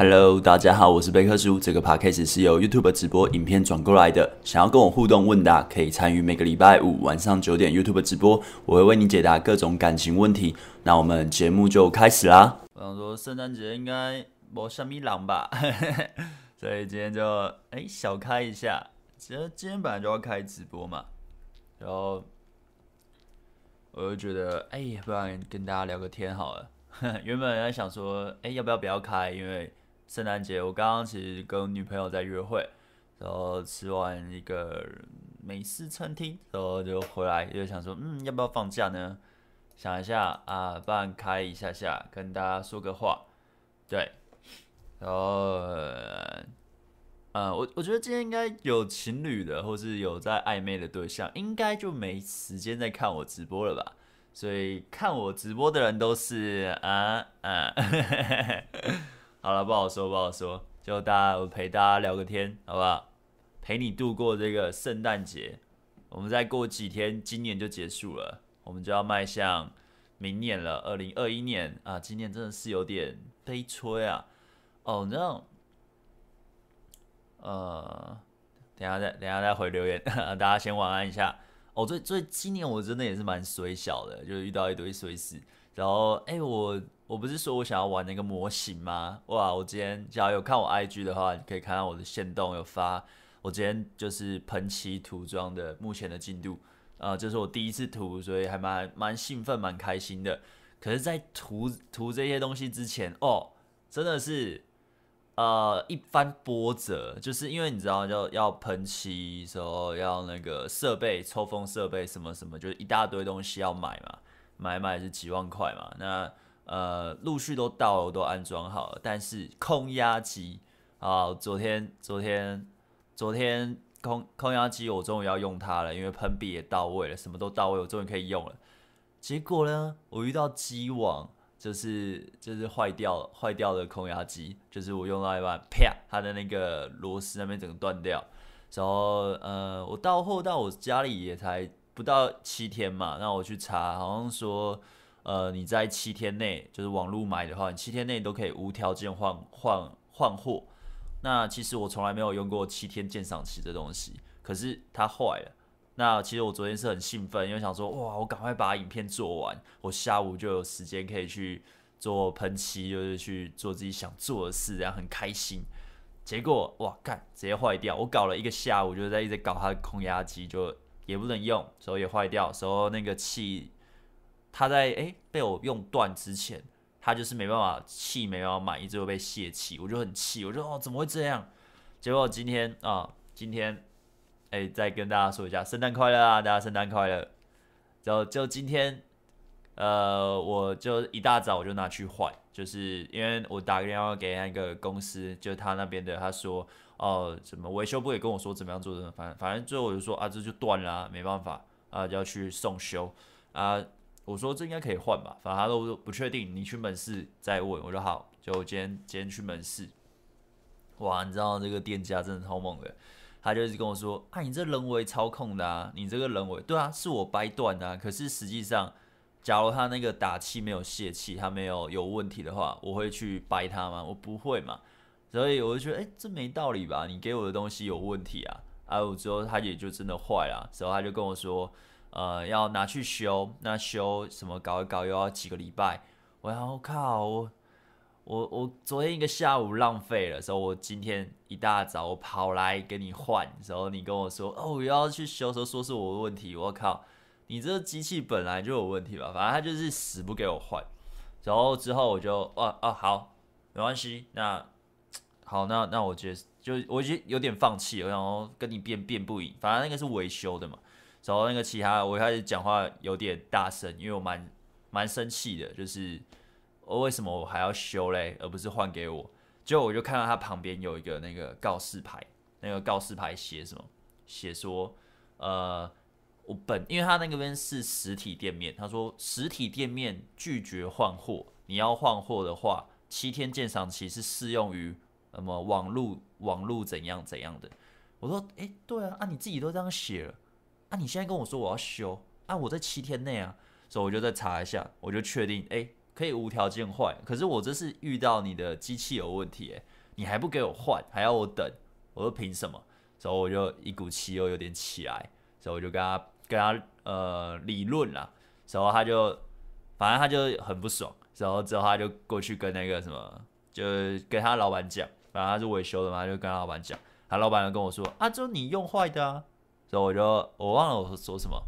Hello，大家好，我是贝克叔。这个 podcast 是由 YouTube 直播影片转过来的。想要跟我互动问答，可以参与每个礼拜五晚上九点 YouTube 直播，我会为你解答各种感情问题。那我们节目就开始啦。我想说圣诞节应该没什么人吧，所以今天就哎小开一下。其实今天本来就要开直播嘛，然后我就觉得哎，不然跟大家聊个天好了。原本在想说，哎，要不要不要开？因为圣诞节我刚刚其实跟女朋友在约会，然后吃完一个美式餐厅，然后就回来，就想说，嗯，要不要放假呢？想一下啊，不然开一下下，跟大家说个话，对。然后，呃，我我觉得今天应该有情侣的，或是有在暧昧的对象，应该就没时间再看我直播了吧。所以看我直播的人都是啊啊，好了，不好说，不好说，就大家我陪大家聊个天，好不好？陪你度过这个圣诞节，我们再过几天，今年就结束了，我们就要迈向明年了，二零二一年啊，今年真的是有点悲催啊。哦，那种，呃，等下再等下再回留言，大家先晚安一下。哦，最最今年我真的也是蛮衰小的，就是遇到一堆衰事。然后，哎、我我不是说我想要玩那个模型吗？哇，我今天只要有看我 IG 的话，你可以看到我的线动有发，我今天就是喷漆涂装的目前的进度，啊、这、是我第一次涂，所以还蛮蛮兴奋，蛮开心的。可是，在涂涂这些东西之前，哦，真的是。呃，一番波折，就是因为你知道，要要喷漆，说要那个设备，抽风设备什么什么，就是一大堆东西要买嘛，买买是几万块嘛。那呃，陆续都到了，我都安装好了。但是空压机啊，昨天昨天昨天空空压机，我终于要用它了，因为喷笔也到位了，什么都到位，我终于可以用了。结果呢，我遇到机网。就是就是坏掉坏掉的空压机，就是我用到一半，啪，它的那个螺丝那边整个断掉。然后呃，我到货到我家里也才不到七天嘛，那我去查，好像说呃你在七天内，就是网络买的话，你七天内都可以无条件换换换货。那其实我从来没有用过七天鉴赏期这东西，可是它坏了。那其实我昨天是很兴奋，因为想说哇，我赶快把影片做完，我下午就有时间可以去做喷漆，就是去做自己想做的事，然后很开心。结果哇，干直接坏掉！我搞了一个下午，就在一直搞它的空压机，就也不能用，手也坏掉，手那个气，他在诶被我用断之前，他就是没办法气没办法满，一直会被泄气，我就很气，我就哦怎么会这样？结果今天啊，今天。哎、再跟大家说一下，圣诞快乐啊！大家圣诞快乐。就就今天，呃，我就一大早我就拿去换，就是因为我打个电话给那个公司，就他那边的，他说哦，什么维修部也跟我说怎么样做的，反正反正最后我就说啊，这就断了，没办法啊，要去送修啊。我说这应该可以换吧，反正他都不确定，你去门市再问。我说好，就今天今天去门市。哇，你知道这个店家真的超猛的。他就一直跟我说：“啊，你这人为操控的啊，你这个人为对啊，是我掰断的啊。可是实际上，假如他那个打气没有泄气，他没有有问题的话，我会去掰它吗？我不会嘛。所以我就觉得，哎，这没道理吧？你给我的东西有问题啊！啊，我之后他也就真的坏了。之后他就跟我说，呃，要拿去修，那修什么搞一搞又要几个礼拜。我要靠我。”我我昨天一个下午浪费了，所以我今天一大早我跑来给你换，然后你跟我说哦，我要去修，说说是我的问题，我靠，你这机器本来就有问题吧？反正他就是死不给我换，然后之后我就哦哦好，没关系，那好，那那我觉得就我已经有点放弃了，然后跟你辩辩不赢，反正那个是维修的嘛，然后那个其他我开始讲话有点大声，因为我蛮蛮生气的，就是。我为什么我还要修嘞？而不是换给我？结果我就看到他旁边有一个那个告示牌，那个告示牌写什么？写说，呃，我本因为他那个边是实体店面，他说实体店面拒绝换货，你要换货的话，七天鉴赏期是适用于什么网路网路怎样怎样的？我说，诶，对啊，啊你自己都这样写了，啊你现在跟我说我要修，啊我在七天内啊，所以我就再查一下，我就确定，诶。可以无条件换，可是我这是遇到你的机器有问题，哎，你还不给我换，还要我等，我说凭什么？所以我就一股气又有点起来，所以我就跟他跟他呃理论了，然后他就反正他就很不爽，然后之后他就过去跟那个什么，就跟他老板讲，反正他是维修的嘛，就跟他老板讲，他老板就跟我说啊，就你用坏的啊，所以我就我忘了我说什么。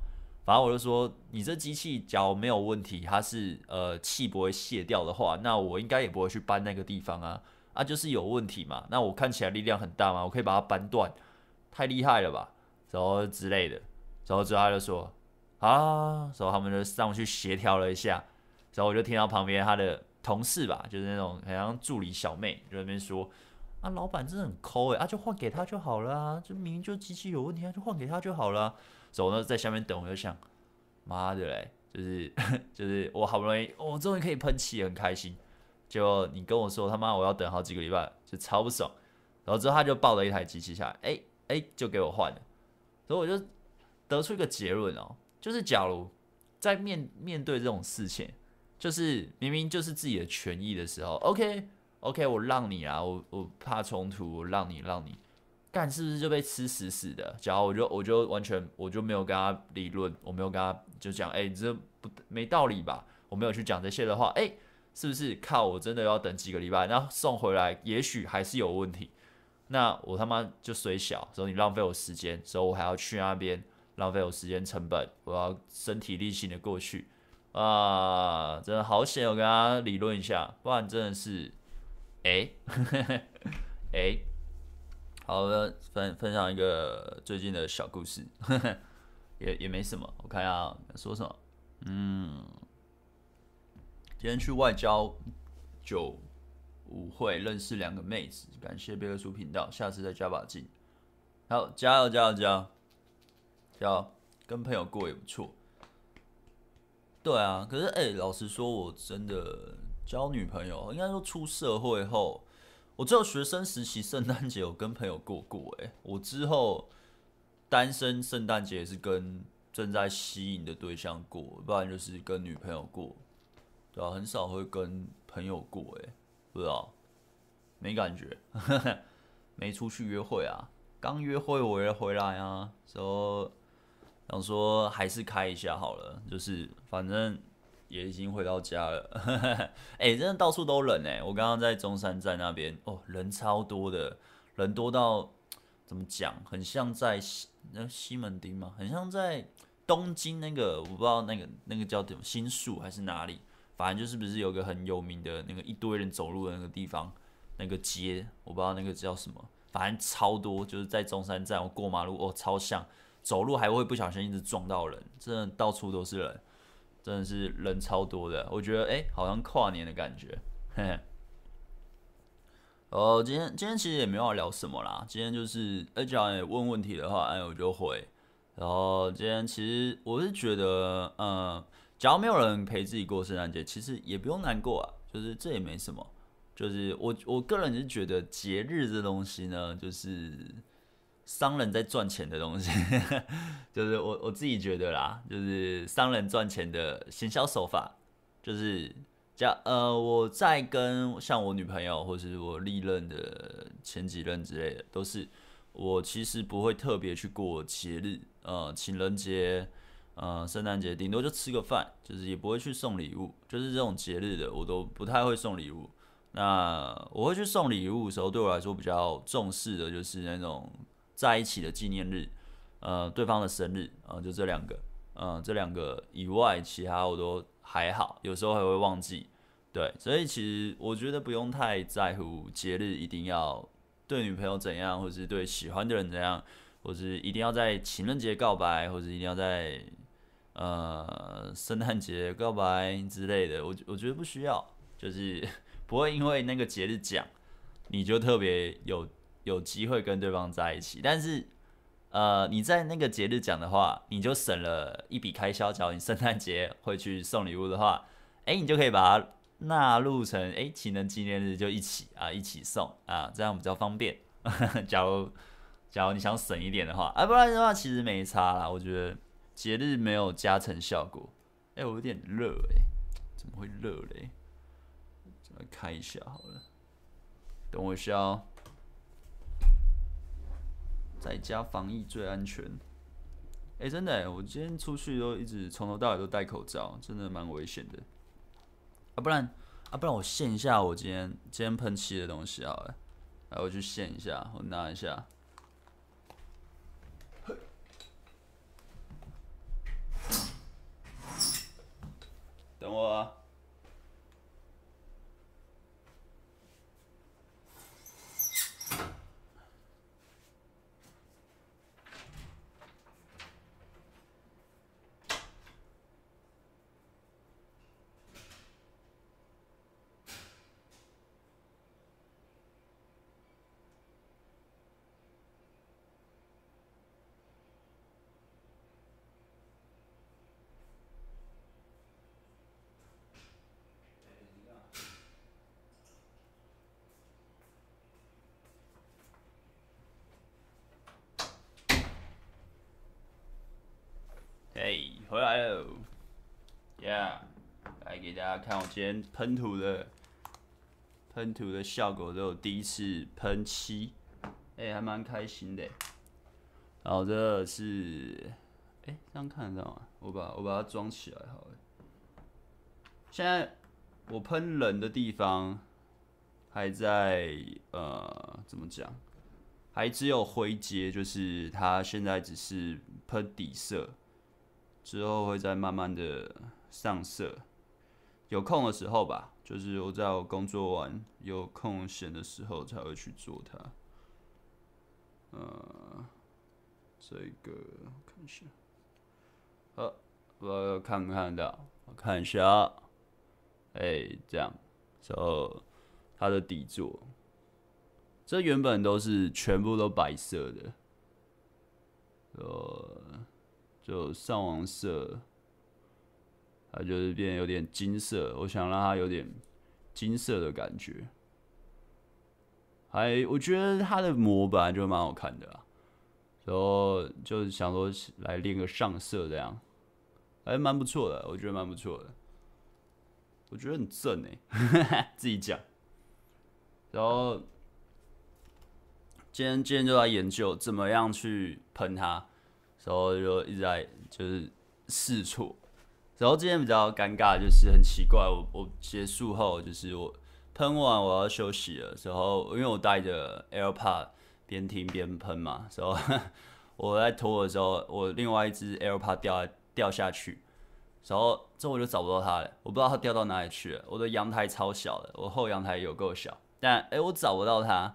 反正我就说，你这机器假如没有问题，它是呃气不会泄掉的话，那我应该也不会去搬那个地方啊啊，就是有问题嘛。那我看起来力量很大嘛，我可以把它搬断，太厉害了吧，然后之类的。然后之后他就说啊，然后他们就上去协调了一下，然后我就听到旁边他的同事吧，就是那种好像助理小妹，就在那边说啊，老板真的很抠诶，啊就换给他就好了啊，就明明就机器有问题啊，就换给他就好了啊。走呢，在下面等，我就想，妈的嘞，就是 就是我好不容易，我终于可以喷漆，很开心。就你跟我说他妈我要等好几个礼拜，就超不爽。然后之后他就抱了一台机器下来，哎、欸、哎、就给我换了。所以我就得出一个结论哦，就是假如在面面对这种事情，就是明明就是自己的权益的时候，OK OK，我让你啊，我我怕冲突，我让你让你。干是不是就被吃死死的？然后我就我就完全我就没有跟他理论，我没有跟他就讲，哎、欸，这不没道理吧？我没有去讲这些的话，哎、是不是靠我真的要等几个礼拜，然后送回来，也许还是有问题。那我他妈就水小，所以你浪费我时间，所以我还要去那边浪费我时间成本，我要身体力行的过去啊！真的好险，我跟他理论一下，不然真的是，哎、欸，哎、欸。好的，分分享一个最近的小故事，也也没什么。我看一下说什么，嗯，今天去外交酒舞会认识两个妹子，感谢贝克书频道，下次再加把劲。好，加油加油加油，加油，跟朋友过也不错。对啊，可是哎、老实说，我真的交女朋友，应该说出社会后。我只有学生时期圣诞节有跟朋友过过，哎，我之后单身圣诞节也是跟正在吸引的对象过，不然就是跟女朋友过，对啊，很少会跟朋友过，哎，不知道，没感觉，没出去约会啊，刚约会我也回来啊，说想说还是开一下好了，就是反正。也已经回到家了，哎、真的到处都人哎！我刚刚在中山站那边，哦，人超多的，人多到怎么讲？很像在西那西门町吗？很像在东京那个，我不知道那个那个叫什么新宿还是哪里，反正就是不是有个很有名的那个一堆人走路的那个地方，那个街，我不知道那个叫什么，反正超多，就是在中山站，我过马路哦，超像走路还会不小心一直撞到人，真的到处都是人。真的是人超多的，我觉得哎、好像跨年的感觉。嘿嘿。哦，今天今天其实也没有要聊什么啦，今天就是哎，只要问问题的话，哎，我就回。然后今天其实我是觉得，嗯，假如没有人陪自己过圣诞节，其实也不用难过啊，就是这也没什么。就是我我个人是觉得节日这东西呢，就是。商人在赚钱的东西，就是我我自己觉得啦，就是商人赚钱的行销手法，就是假呃，我在跟像我女朋友或是我历任的前几任之类的，都是我其实不会特别去过节日，呃，情人节，呃，圣诞节，顶多就吃个饭，就是也不会去送礼物，就是这种节日的我都不太会送礼物。那我会去送礼物的时候，对我来说比较重视的就是那种。在一起的纪念日，呃，对方的生日，呃，就这两个，嗯、呃，这两个以外，其他我都还好，有时候还会忘记，对，所以其实我觉得不用太在乎节日一定要对女朋友怎样，或是对喜欢的人怎样，或是一定要在情人节告白，或者一定要在呃圣诞节告白之类的，我我觉得不需要，就是 不会因为那个节日讲，你就特别有。有机会跟对方在一起，但是，呃，你在那个节日讲的话，你就省了一笔开销。假如你圣诞节会去送礼物的话，哎，你就可以把它纳入成哎情人纪念日就一起啊一起送啊，这样比较方便。假如假如你想省一点的话，啊，不然的话其实没差啦。我觉得节日没有加成效果。哎，我有点热哎，怎么会热嘞？来开一下好了，等我一下。在家防疫最安全。哎、真的，我今天出去都一直从头到尾都戴口罩，真的蛮危险的。啊，不然啊，不然我现一下我今天今天喷漆的东西好了，来，我去现一下，我拿一下。等我啊。哎，hey, 回来了，Yeah，来给大家看我今天喷涂的喷涂的效果，都有第一次喷漆，哎、欸，还蛮开心的。然后这是，哎、欸，这样看得到吗？我把我把它装起来好了。现在我喷人的地方还在，呃，怎么讲？还只有灰阶，就是它现在只是喷底色。之后会再慢慢的上色，有空的时候吧，就是我在我工作完有空闲的时候才会去做它。呃，这个看一下，好，我看不看得到？我看一下，哎，这样，然后它的底座，这原本都是全部都白色的，呃。就上完色，它就是变有点金色。我想让它有点金色的感觉。还我觉得它的膜本来就蛮好看的啊，然后就是想说来练个上色这样，还蛮不错的，我觉得蛮不错的。我觉得很正哎，自己讲。然后今天今天就在研究怎么样去喷它。然后就一直在就是试错，然后今天比较尴尬，就是很奇怪，我我结束后就是我喷完我要休息了，时候因为我带着 AirPod 边听边喷嘛，然后 我在拖的时候，我另外一只 AirPod 掉掉下去，然后这我就找不到它了，我不知道它掉到哪里去了。我的阳台超小的，我后阳台有够小，但哎我找不到它，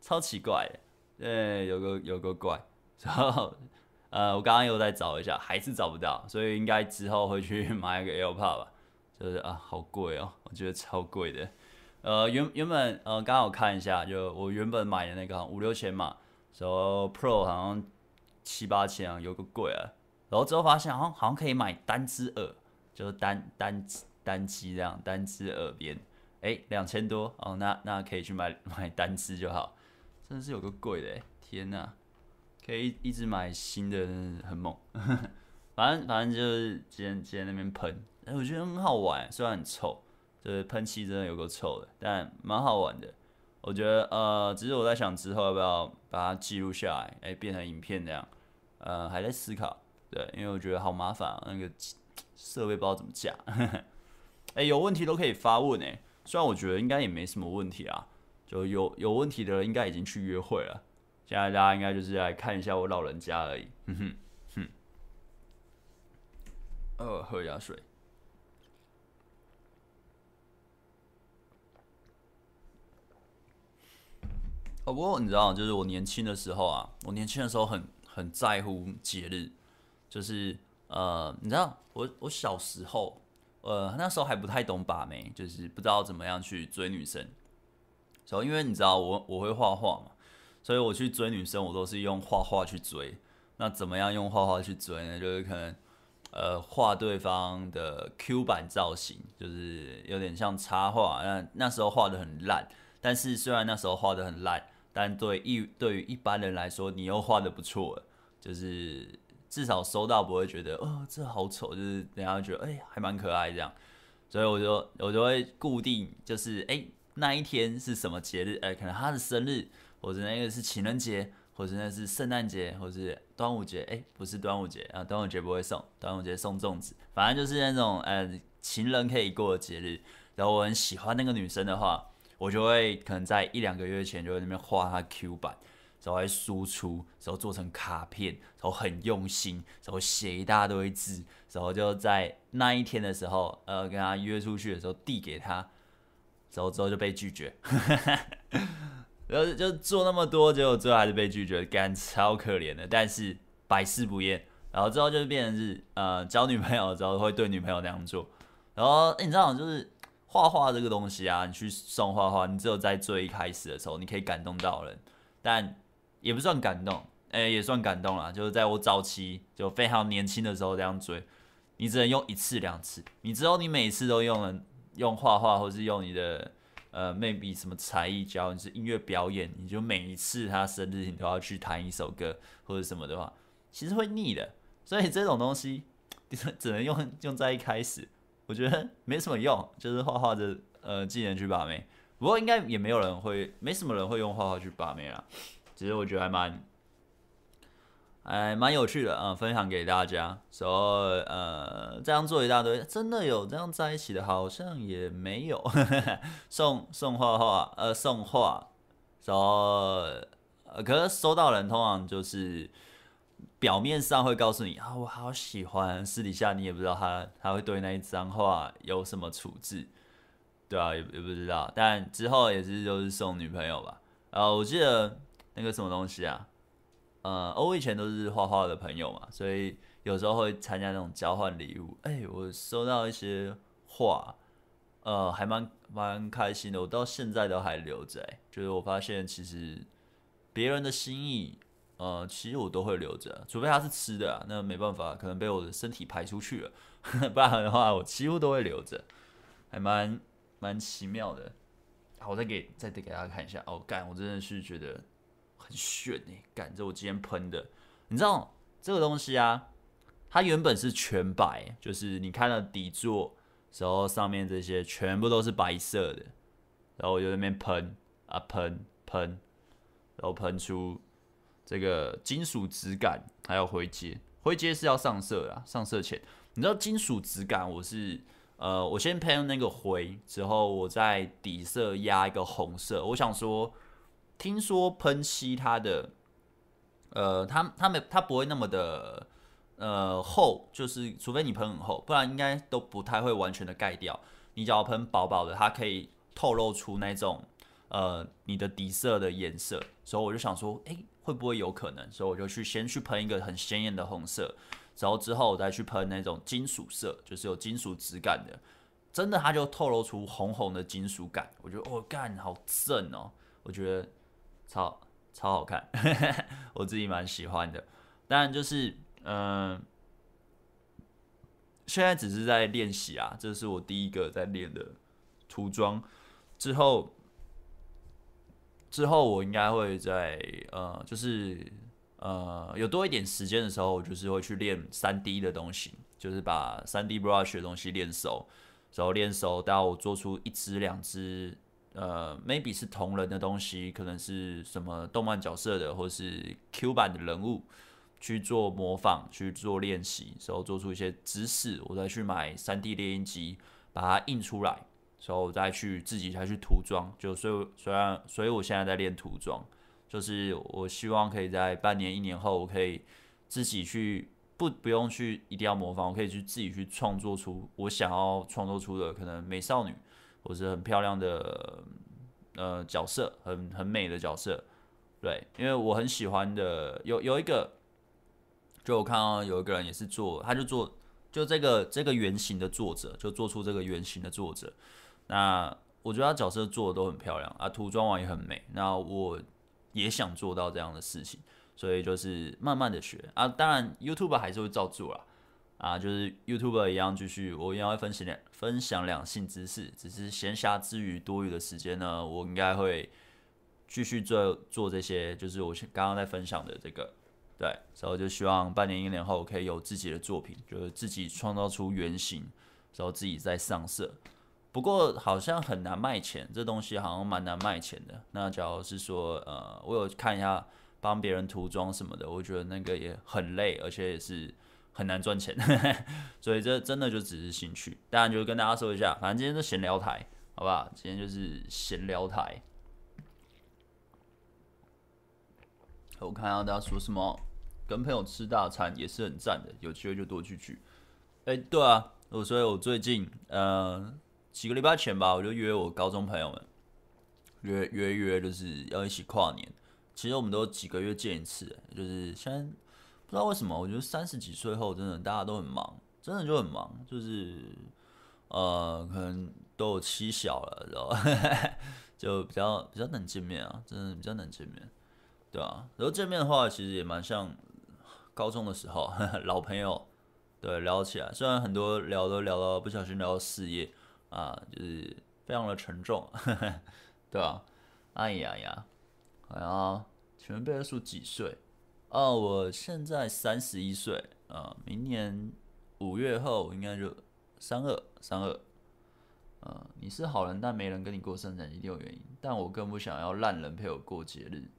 超奇怪的，对，有个有个怪，然后。呃，我刚刚又在找一下，还是找不到，所以应该之后会去买一个 AirPod 吧。就是啊，好贵哦，我觉得超贵的。呃，原原本呃，刚刚我看一下，就我原本买的那个五六千嘛，然后 Pro 好像七八千啊，有个贵啊。然后之后发现好像好像可以买单只耳，就是单单单机这样，单只耳边，哎，两千多哦，那那可以去买买单只就好。真的是有个贵的，天呐。可以一直买新的，很猛。反正反正就是今天今天那边喷，哎，我觉得很好玩，虽然很臭，就是喷漆真的有够臭的，但蛮好玩的。我觉得呃，只是我在想之后要不要把它记录下来，哎，变成影片这样。呃，还在思考，对，因为我觉得好麻烦啊，那个 设备不知道怎么架。哎，有问题都可以发问哎，虽然我觉得应该也没什么问题啊，就有有问题的人应该已经去约会了。现在大家应该就是来看一下我老人家而已，哼哼哼。呃，喝一下水。哦，不过你知道，就是我年轻的时候啊，我年轻的时候很很在乎节日，就是呃，你知道，我我小时候，呃，那时候还不太懂把妹，就是不知道怎么样去追女生。然后，因为你知道我我会画画嘛。所以我去追女生，我都是用画画去追。那怎么样用画画去追呢？就是可能，呃，画对方的 Q 版造型，就是有点像插画。那那时候画得很烂，但是虽然那时候画得很烂，但对一对于一般人来说，你又画得不错，就是至少收到不会觉得哦这好丑，就是人家觉得哎、还蛮可爱这样。所以我就我就会固定就是哎、那一天是什么节日，哎、可能他的生日，或者那个是情人节，或者那是圣诞节，或者是端午节，哎、不是端午节啊，端午节不会送，端午节送粽子，反正就是那种呃情人可以过的节日。然后我很喜欢那个女生的话，我就会可能在一两个月前就在那边画她 Q 版。然后会输出，然后做成卡片，然后很用心，然后写一大堆字，然后就在那一天的时候，呃，跟他约出去的时候递给他，走之后就被拒绝，然后就做那么多，结果最后还是被拒绝，感超可怜的，但是百试不厌，然后之后就是变成是呃交女朋友之后会对女朋友那样做，然后你知道就是画画这个东西啊，你去送画画，你只有在最一开始的时候你可以感动到人，但也不算感动，哎、也算感动啦。就是在我早期就非常年轻的时候这样追，你只能用一次两次，你之后你每次都用了用画画，或是用你的呃 maybe 什么才艺教，你是音乐表演，你就每一次他生日你都要去弹一首歌或者什么的话，其实会腻的。所以这种东西 只能用用在一开始，我觉得没什么用，就是画画的呃技能去把妹。不过应该也没有人会，没什么人会用画画去把妹啦。其实我觉得还蛮，还蛮有趣的啊、嗯，分享给大家。说、so, 呃，这样做一大堆，真的有这样在一起的，好像也没有。送送画画，呃，送画，然后呃，可是收到人通常就是表面上会告诉你啊，我好喜欢，私底下你也不知道他他会对那一张画有什么处置，对啊，也也不知道。但之后也是就是送女朋友吧。然后我记得。那个什么东西啊？呃，我以前都是画画的朋友嘛，所以有时候会参加那种交换礼物。哎、我收到一些画，呃，还蛮蛮开心的。我到现在都还留着。哎，就是我发现其实别人的心意，呃，其实我都会留着，除非他是吃的，那没办法，可能被我的身体排出去了，不然的话我几乎都会留着，还蛮蛮奇妙的。好，我再给再给大家看一下。哦，干，我真的是觉得。很炫哎、欸，感觉我今天喷的，你知道这个东西啊？它原本是全白，就是你看了底座时候，上面这些全部都是白色的，然后我就在那边喷啊喷喷，然后喷出这个金属质感，还有灰阶，灰阶是要上色啊，上色前，你知道金属质感，我是呃，我先喷那个灰之后，我在底色压一个红色，我想说。听说喷漆它的，呃，它它没它不会那么的，呃，厚，就是除非你喷很厚，不然应该都不太会完全的盖掉。你只要喷薄薄的，它可以透露出那种，呃，你的底色的颜色。所以我就想说，哎、会不会有可能？所以我就去先去喷一个很鲜艳的红色，然后之后我再去喷那种金属色，就是有金属质感的，真的它就透露出红红的金属感。我觉得哦，干，好正哦，我觉得。超超好看，我自己蛮喜欢的。当然就是，嗯、现在只是在练习啊，这是我第一个在练的涂装。之后，之后我应该会在呃，就是呃，有多一点时间的时候，我就是会去练三 D 的东西，就是把三 D brush 的东西练熟，然后练熟到我做出一只两只。呃，maybe 是同人的东西，可能是什么动漫角色的，或是 Q 版的人物，去做模仿，去做练习，然后做出一些姿势，我再去买 3D 列印机，把它印出来，然后我再去自己再去涂装。就所以虽然，所以我现在在练涂装，就是我希望可以在半年、一年后，我可以自己去不不用去一定要模仿，我可以去自己去创作出我想要创作出的可能美少女。或是很漂亮的呃角色，很很美的角色，对，因为我很喜欢的有有一个，就我看到有一个人也是做，他就做就这个这个原型的作者，就做出这个原型的作者，那我觉得他角色做的都很漂亮啊，涂装完也很美，那我也想做到这样的事情，所以就是慢慢的学啊，当然 YouTube 还是会照做啦。啊，就是 YouTuber 一样，继续我一样会分享两分享两性知识，只是闲暇之余多余的时间呢，我应该会继续做做这些，就是我刚刚在分享的这个，对，所以就希望半年一年后可以有自己的作品，就是自己创造出原型，然后自己再上色。不过好像很难卖钱，这东西好像蛮难卖钱的。那假如是说，呃，我有看一下帮别人涂装什么的，我觉得那个也很累，而且也是很难赚钱。所以这真的就只是兴趣。当然就跟大家说一下，反正今天是闲聊台，好不好？今天就是闲聊台。我看到大家说什么，跟朋友吃大餐也是很赞的，有机会就多聚聚。哎，对啊，我所以我最近，呃。几个礼拜前吧，我就约我高中朋友们，约约约，就是要一起跨年。其实我们都几个月见一次，就是现在不不知道为什么，我觉得三十几岁后，真的大家都很忙，真的就很忙，就是呃，可能都有妻小了，知道吧？就比较比较难见面啊，真的比较难见面，对啊，然后见面的话，其实也蛮像高中的时候，老朋友，对，聊起来，虽然很多聊都聊到不小心聊到事业。啊，就是非常的沉重，对吧？哎呀呀，好像请问贝尔叔几岁？哦，我现在三十一岁啊，明年五月后应该就三二三二。啊，你是好人，但没人跟你过生日一定有原因。但我更不想要烂人陪我过节日。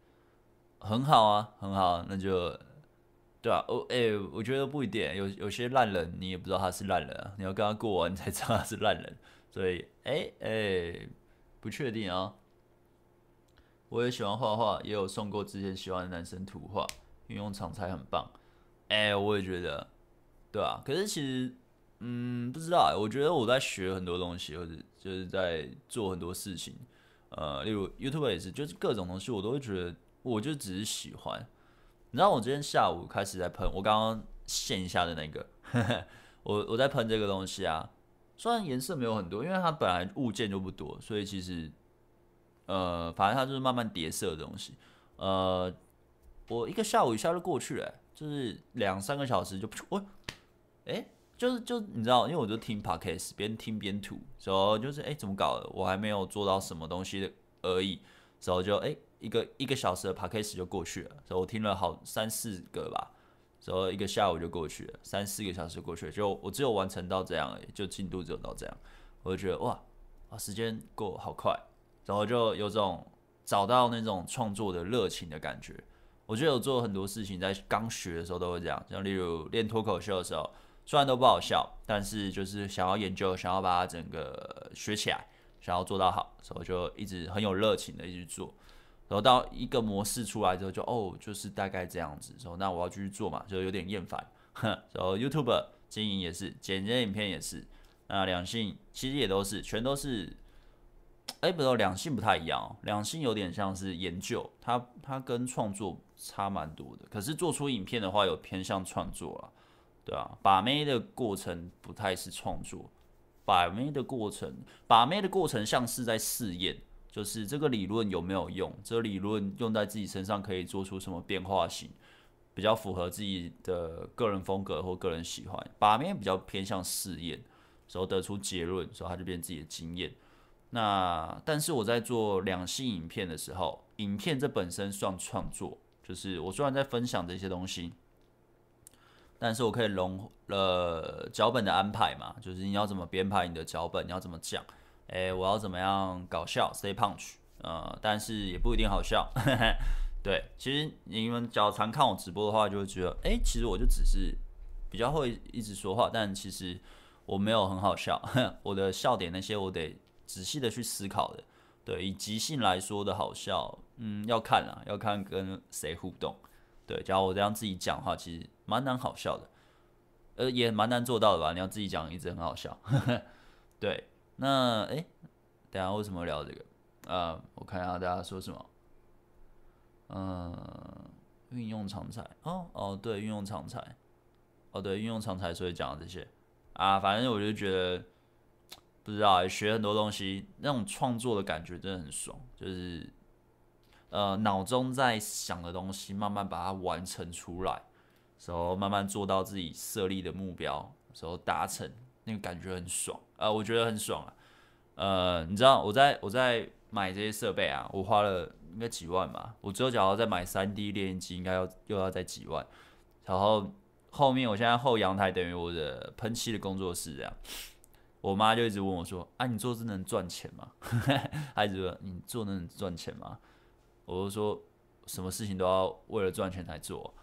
很好啊，很好，那就对啊。哦，哎、我觉得不一定，有有些烂人你也不知道他是烂人啊，你要跟他过完才知道他是烂人。所以，哎、欸、哎、不确定啊。我也喜欢画画，也有送过之前喜欢的男生图画，运用长才很棒。哎、我也觉得，对啊。可是其实，嗯，不知道。我觉得我在学很多东西，或者就是在做很多事情。呃，例如 YouTube 也是，就是各种东西我都会觉得，我就只是喜欢。你知道，我今天下午开始在喷，我刚刚线下的那个，我我在喷这个东西啊。虽然颜色没有很多，因为它本来物件就不多，所以其实，呃，反正它就是慢慢叠色的东西。呃，我一个下午一下就过去了，就是两三个小时就，我，哎，就是就你知道，因为我就听 podcast，边听边吐，然后就是哎怎么搞的，我还没有做到什么东西而已，然后就哎一个一个小时的 podcast 就过去了，然后我听了好三四个吧。然后一个下午就过去了，三四个小时过去了，就我只有完成到这样而已，就进度只有到这样，我就觉得哇，啊时间过好快，然后就有种找到那种创作的热情的感觉。我觉得有做很多事情，在刚学的时候都会这样，像例如练脱口秀的时候，虽然都不好笑，但是就是想要研究，想要把它整个学起来，想要做到好，所以我就一直很有热情的一直做。然后到一个模式出来之后就，哦，就是大概这样子。说那我要继续做嘛，就有点厌烦。哼，然后 YouTube 经营也是，剪接影片也是。那两性其实也都是，全都是。哎，不对，两性不太一样哦。两性有点像是研究，它它跟创作差蛮多的。可是做出影片的话，有偏向创作啊，对啊。把妹的过程不太是创作，把妹的过程，把妹的过程像是在试验。就是这个理论有没有用？这个理论用在自己身上可以做出什么变化型？比较符合自己的个人风格或个人喜欢。把妹比较偏向试验，时候得出结论，时候它就变自己的经验。那但是我在做两性影片的时候，影片这本身算创作，就是我虽然在分享这些东西，但是我可以融了脚本的安排嘛，就是你要怎么编排你的脚本，你要怎么讲。哎、我要怎么样搞笑？Say punch，呃，但是也不一定好笑。对，其实你们只要常看我直播的话，就会觉得，哎、其实我就只是比较会一直说话，但其实我没有很好笑。我的笑点那些，我得仔细的去思考的。对，以即兴来说的好笑，嗯，要看啊，要看跟谁互动。对，假如我这样自己讲的话，其实蛮难好笑的，呃，也蛮难做到的吧？你要自己讲，一直很好笑。对。那哎、等下为什么聊这个？啊、呃，我看一下大家说什么。嗯、运用常才哦哦，对，运用常才，哦对，运用常才，所以讲这些啊，反正我就觉得不知道，学很多东西，那种创作的感觉真的很爽，就是呃脑中在想的东西，慢慢把它完成出来，然后慢慢做到自己设立的目标，然后达成。那个感觉很爽、呃，我觉得很爽啊。呃，你知道我在我在买这些设备啊，我花了应该几万吧。我之后假如再买三 D 列印机，应该要又要再几万。然后后面我现在后阳台等于我的喷漆的工作室这样。我妈就一直问我说：“啊，你做这能赚钱吗？” 她一直说：“你做能赚钱吗？”我就说：“什么事情都要为了赚钱才做。”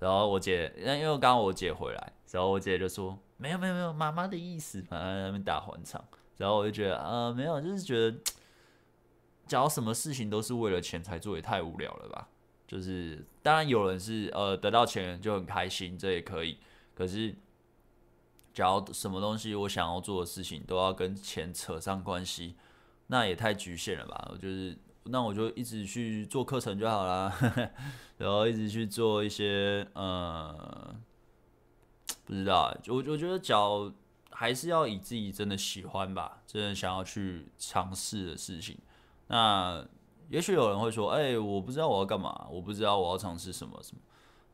然后我姐，因为刚刚我姐回来，然后我姐就说：“没有没有没有，妈妈的意思。”反正在那边打还场。然后我就觉得，呃，没有，就是觉得，假如什么事情都是为了钱才做，也太无聊了吧？就是，当然有人是呃得到钱就很开心，这也可以。可是，假如什么东西我想要做的事情都要跟钱扯上关系，那也太局限了吧？我就是，那我就一直去做课程就好啦，然后一直去做一些呃，不知道，我我觉得脚。还是要以自己真的喜欢吧，真的想要去尝试的事情。那也许有人会说：“哎、我不知道我要干嘛，我不知道我要尝试什么什么。”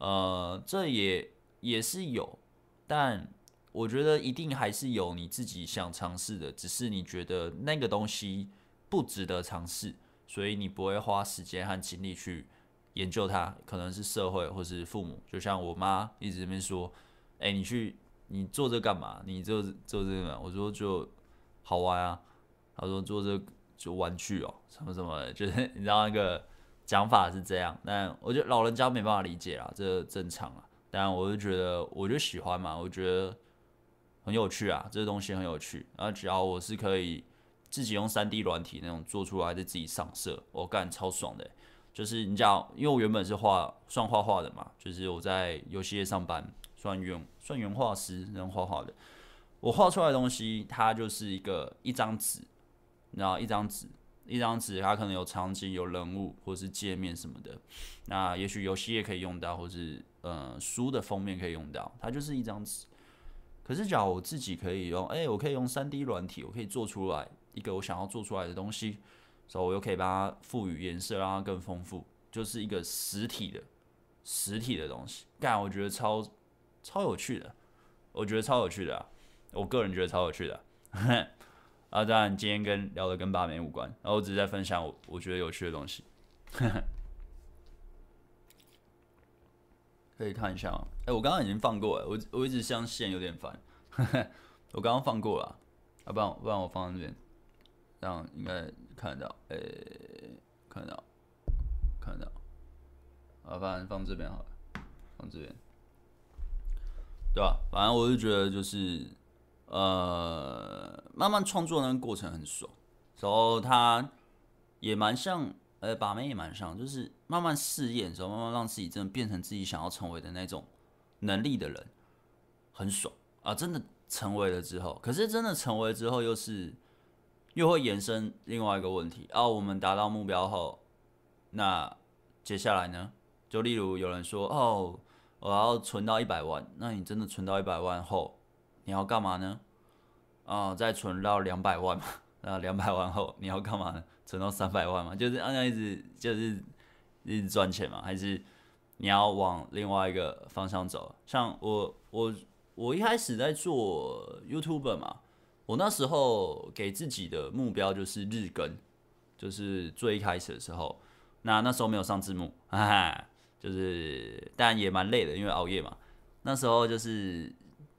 呃，这也也是有，但我觉得一定还是有你自己想尝试的，只是你觉得那个东西不值得尝试，所以你不会花时间和精力去研究它。可能是社会或是父母，就像我妈一直在那边说：“哎、你去。”你做这干嘛？你做做这个？我说就好玩啊。他说做这就玩具哦，什么什么的，就是你知道那个讲法是这样。但我觉得老人家没办法理解啊，这正常啊。但我就觉得，我就喜欢嘛，我觉得很有趣啊，这个东西很有趣。然后只要我是可以自己用 3D 软体那种做出来，的自己上色，我干超爽的。就是你讲，因为我原本是画算画画的嘛，就是我在游戏业上班。算原算原画师那种画画的，我画出来的东西，它就是一个一张纸，然后一张纸，一张纸，它可能有场景、有人物，或是界面什么的。那也许游戏也可以用到，或是呃书的封面可以用到，它就是一张纸。可是，假如我自己可以用，哎、我可以用三 D 软体，我可以做出来一个我想要做出来的东西，所以我又可以把它赋予颜色，让它更丰富，就是一个实体的实体的东西。干，我觉得超。超有趣的，我觉得超有趣的，我个人觉得超有趣的啊。当然今天跟聊的跟把妹无关，然后我只是在分享我我觉得有趣的东西。可以看一下啊，哎，我刚刚已经放过了，我我一直相信有点烦。我刚刚放过了，啊，不然不然我放在这边，这样应该看得到，哎，看得到，看得到。啊，不然放这边好了，放这边。对吧？反正我就觉得就是，呃，慢慢创作那个过程很爽，然后他也蛮像，呃，把妹也蛮像，就是慢慢试验的时候，慢慢让自己真的变成自己想要成为的那种能力的人，很爽啊！真的成为了之后，可是真的成为之后，又是又会延伸另外一个问题啊。我们达到目标后，那接下来呢？就例如有人说哦。我要存到一百万，那你真的存到一百万后，你要干嘛呢？啊、再存到两百万嘛，那两百万后你要干嘛呢？存到三百万嘛，就是按照一直就是一直赚钱嘛，还是你要往另外一个方向走？像我我我一开始在做 YouTuber 嘛，我那时候给自己的目标就是日更，就是最一开始的时候，那那时候没有上字幕，哈哈。就是，但也蛮累的，因为熬夜嘛。那时候就是，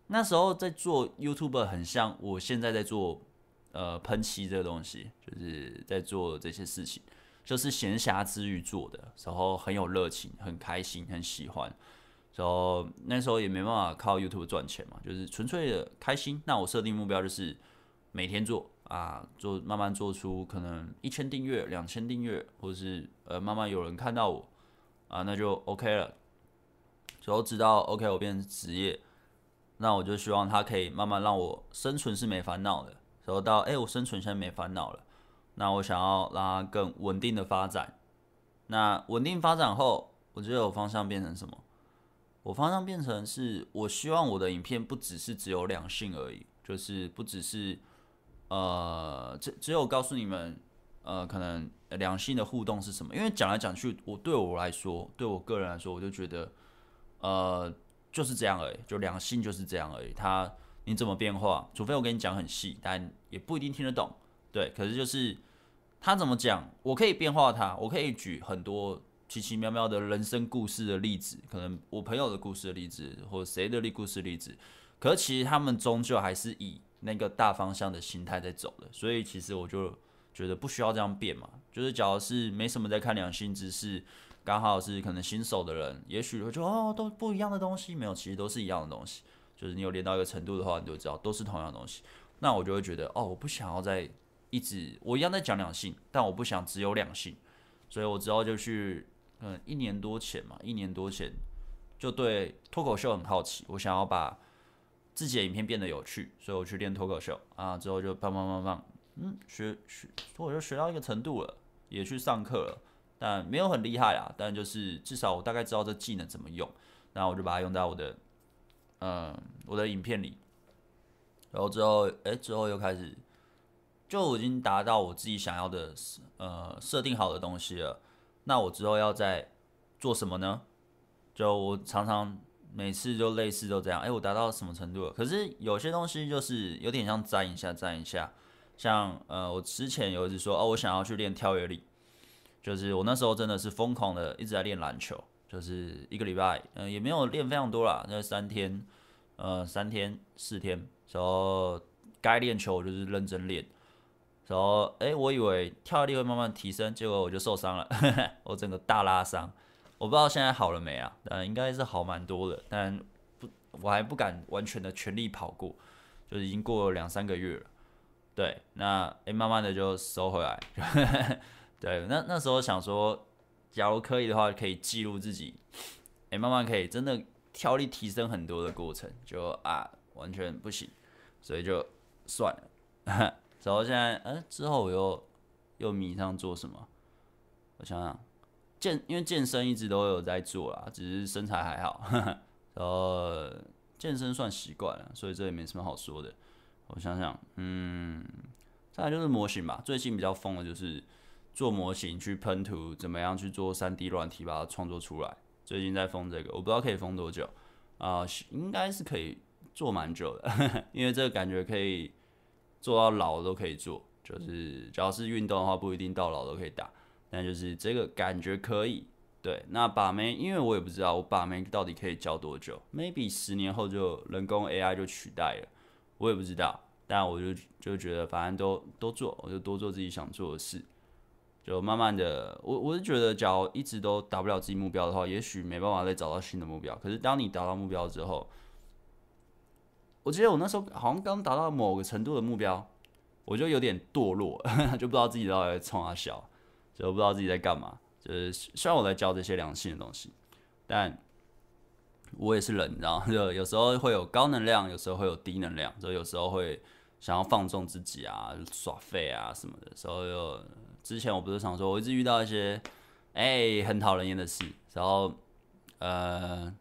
那时候在做 YouTuber，很像我现在在做，呃，喷漆这个东西，就是在做这些事情，就是闲暇之余做的，然后很有热情，很开心，很喜欢。然后那时候也没办法靠 YouTube 赚钱嘛，就是纯粹的开心。那我设定目标就是每天做啊，做慢慢做出可能一千订阅、两千订阅，或者是呃，慢慢有人看到我。啊，那就 OK 了。之后知道 OK，我变成职业，那我就希望他可以慢慢让我生存是没烦恼的。得到哎、我生存现在没烦恼了，那我想要让它更稳定的发展。那稳定发展后，我觉得我方向变成什么？我方向变成是我希望我的影片不只是只有两性而已，就是不只是呃，只只有告诉你们。呃，可能两性的互动是什么？因为讲来讲去，我对我来说，对我个人来说，我就觉得，呃，就是这样而已，就两性就是这样而已。他你怎么变化？除非我跟你讲很细，但也不一定听得懂。对，可是就是他怎么讲，我可以变化他，我可以举很多奇奇妙妙的人生故事的例子，可能我朋友的故事的例子，或者谁的例故事的例子。可是其实他们终究还是以那个大方向的心态在走的，所以其实我就觉得不需要这样变嘛。就是假如是没什么在看两性知识，刚好是可能新手的人，也许会觉得哦，都不一样的东西，没有，其实都是一样的东西。就是你有练到一个程度的话，你就知道都是同样的东西。那我就会觉得哦，我不想要再一直我一样在讲两性，但我不想只有两性，所以我之后就去嗯一年多前嘛，一年多前就对脱口秀很好奇，我想要把。自己的影片变得有趣，所以我去练脱口秀啊，之后就棒棒棒棒，嗯，学学，我就学到一个程度了，也去上课了，但没有很厉害啊，但就是至少我大概知道这技能怎么用，然后我就把它用到我的，嗯，我的影片里，然后之后，哎，之后又开始，就已经达到我自己想要的，呃，设定好的东西了，那我之后要再做什么呢？就我常常。每次就类似都这样，哎、我达到什么程度了？可是有些东西就是有点像沾一下沾一下，像呃，我之前有一次说哦，我想要去练跳跃力，就是我那时候真的是疯狂的一直在练篮球，就是一个礼拜，嗯、也没有练非常多啦，那三天，呃，三天四天，然后该练球我就是认真练，然后哎、我以为跳力会慢慢提升，结果我就受伤了，我整个大拉伤。我不知道现在好了没啊？嗯，应该是好蛮多的，但不，我还不敢完全的全力跑过，就是已经过了两三个月了。对，那诶、欸，慢慢的就收回来。对，那那时候想说，假如可以的话，可以记录自己，诶、欸，慢慢可以真的跳力提升很多的过程，就啊，完全不行，所以就算了。然后现在，嗯、之后我又又迷上做什么？我想想。健，因为健身一直都有在做啦，只是身材还好，然后健身算习惯了，所以这也没什么好说的。我想想，嗯，再来就是模型吧。最近比较疯的就是做模型去喷涂，怎么样去做 3D 软体把它创作出来。最近在封这个，我不知道可以封多久啊、应该是可以做蛮久的，因为这个感觉可以做到老都可以做，就是只要是运动的话，不一定到老都可以打。但就是这个感觉可以，对。那把妹，因为我也不知道我把妹到底可以教多久，maybe 十年后就人工 AI 就取代了，我也不知道。但我就就觉得反正都都做，我就多做自己想做的事，就慢慢的，我我是觉得，假如一直都达不了自己目标的话，也许没办法再找到新的目标。可是当你达到目标之后，我记得我那时候好像刚达到某个程度的目标，我就有点堕落，就不知道自己到底在冲啊小。就不知道自己在干嘛，就是虽然我在教这些良性的东西，但我也是人，你知道？就有时候会有高能量，有时候会有低能量，就有时候会想要放纵自己啊，耍废啊什么的。时候又之前我不是常说，我一直遇到一些哎、很讨人厌的事，然后呃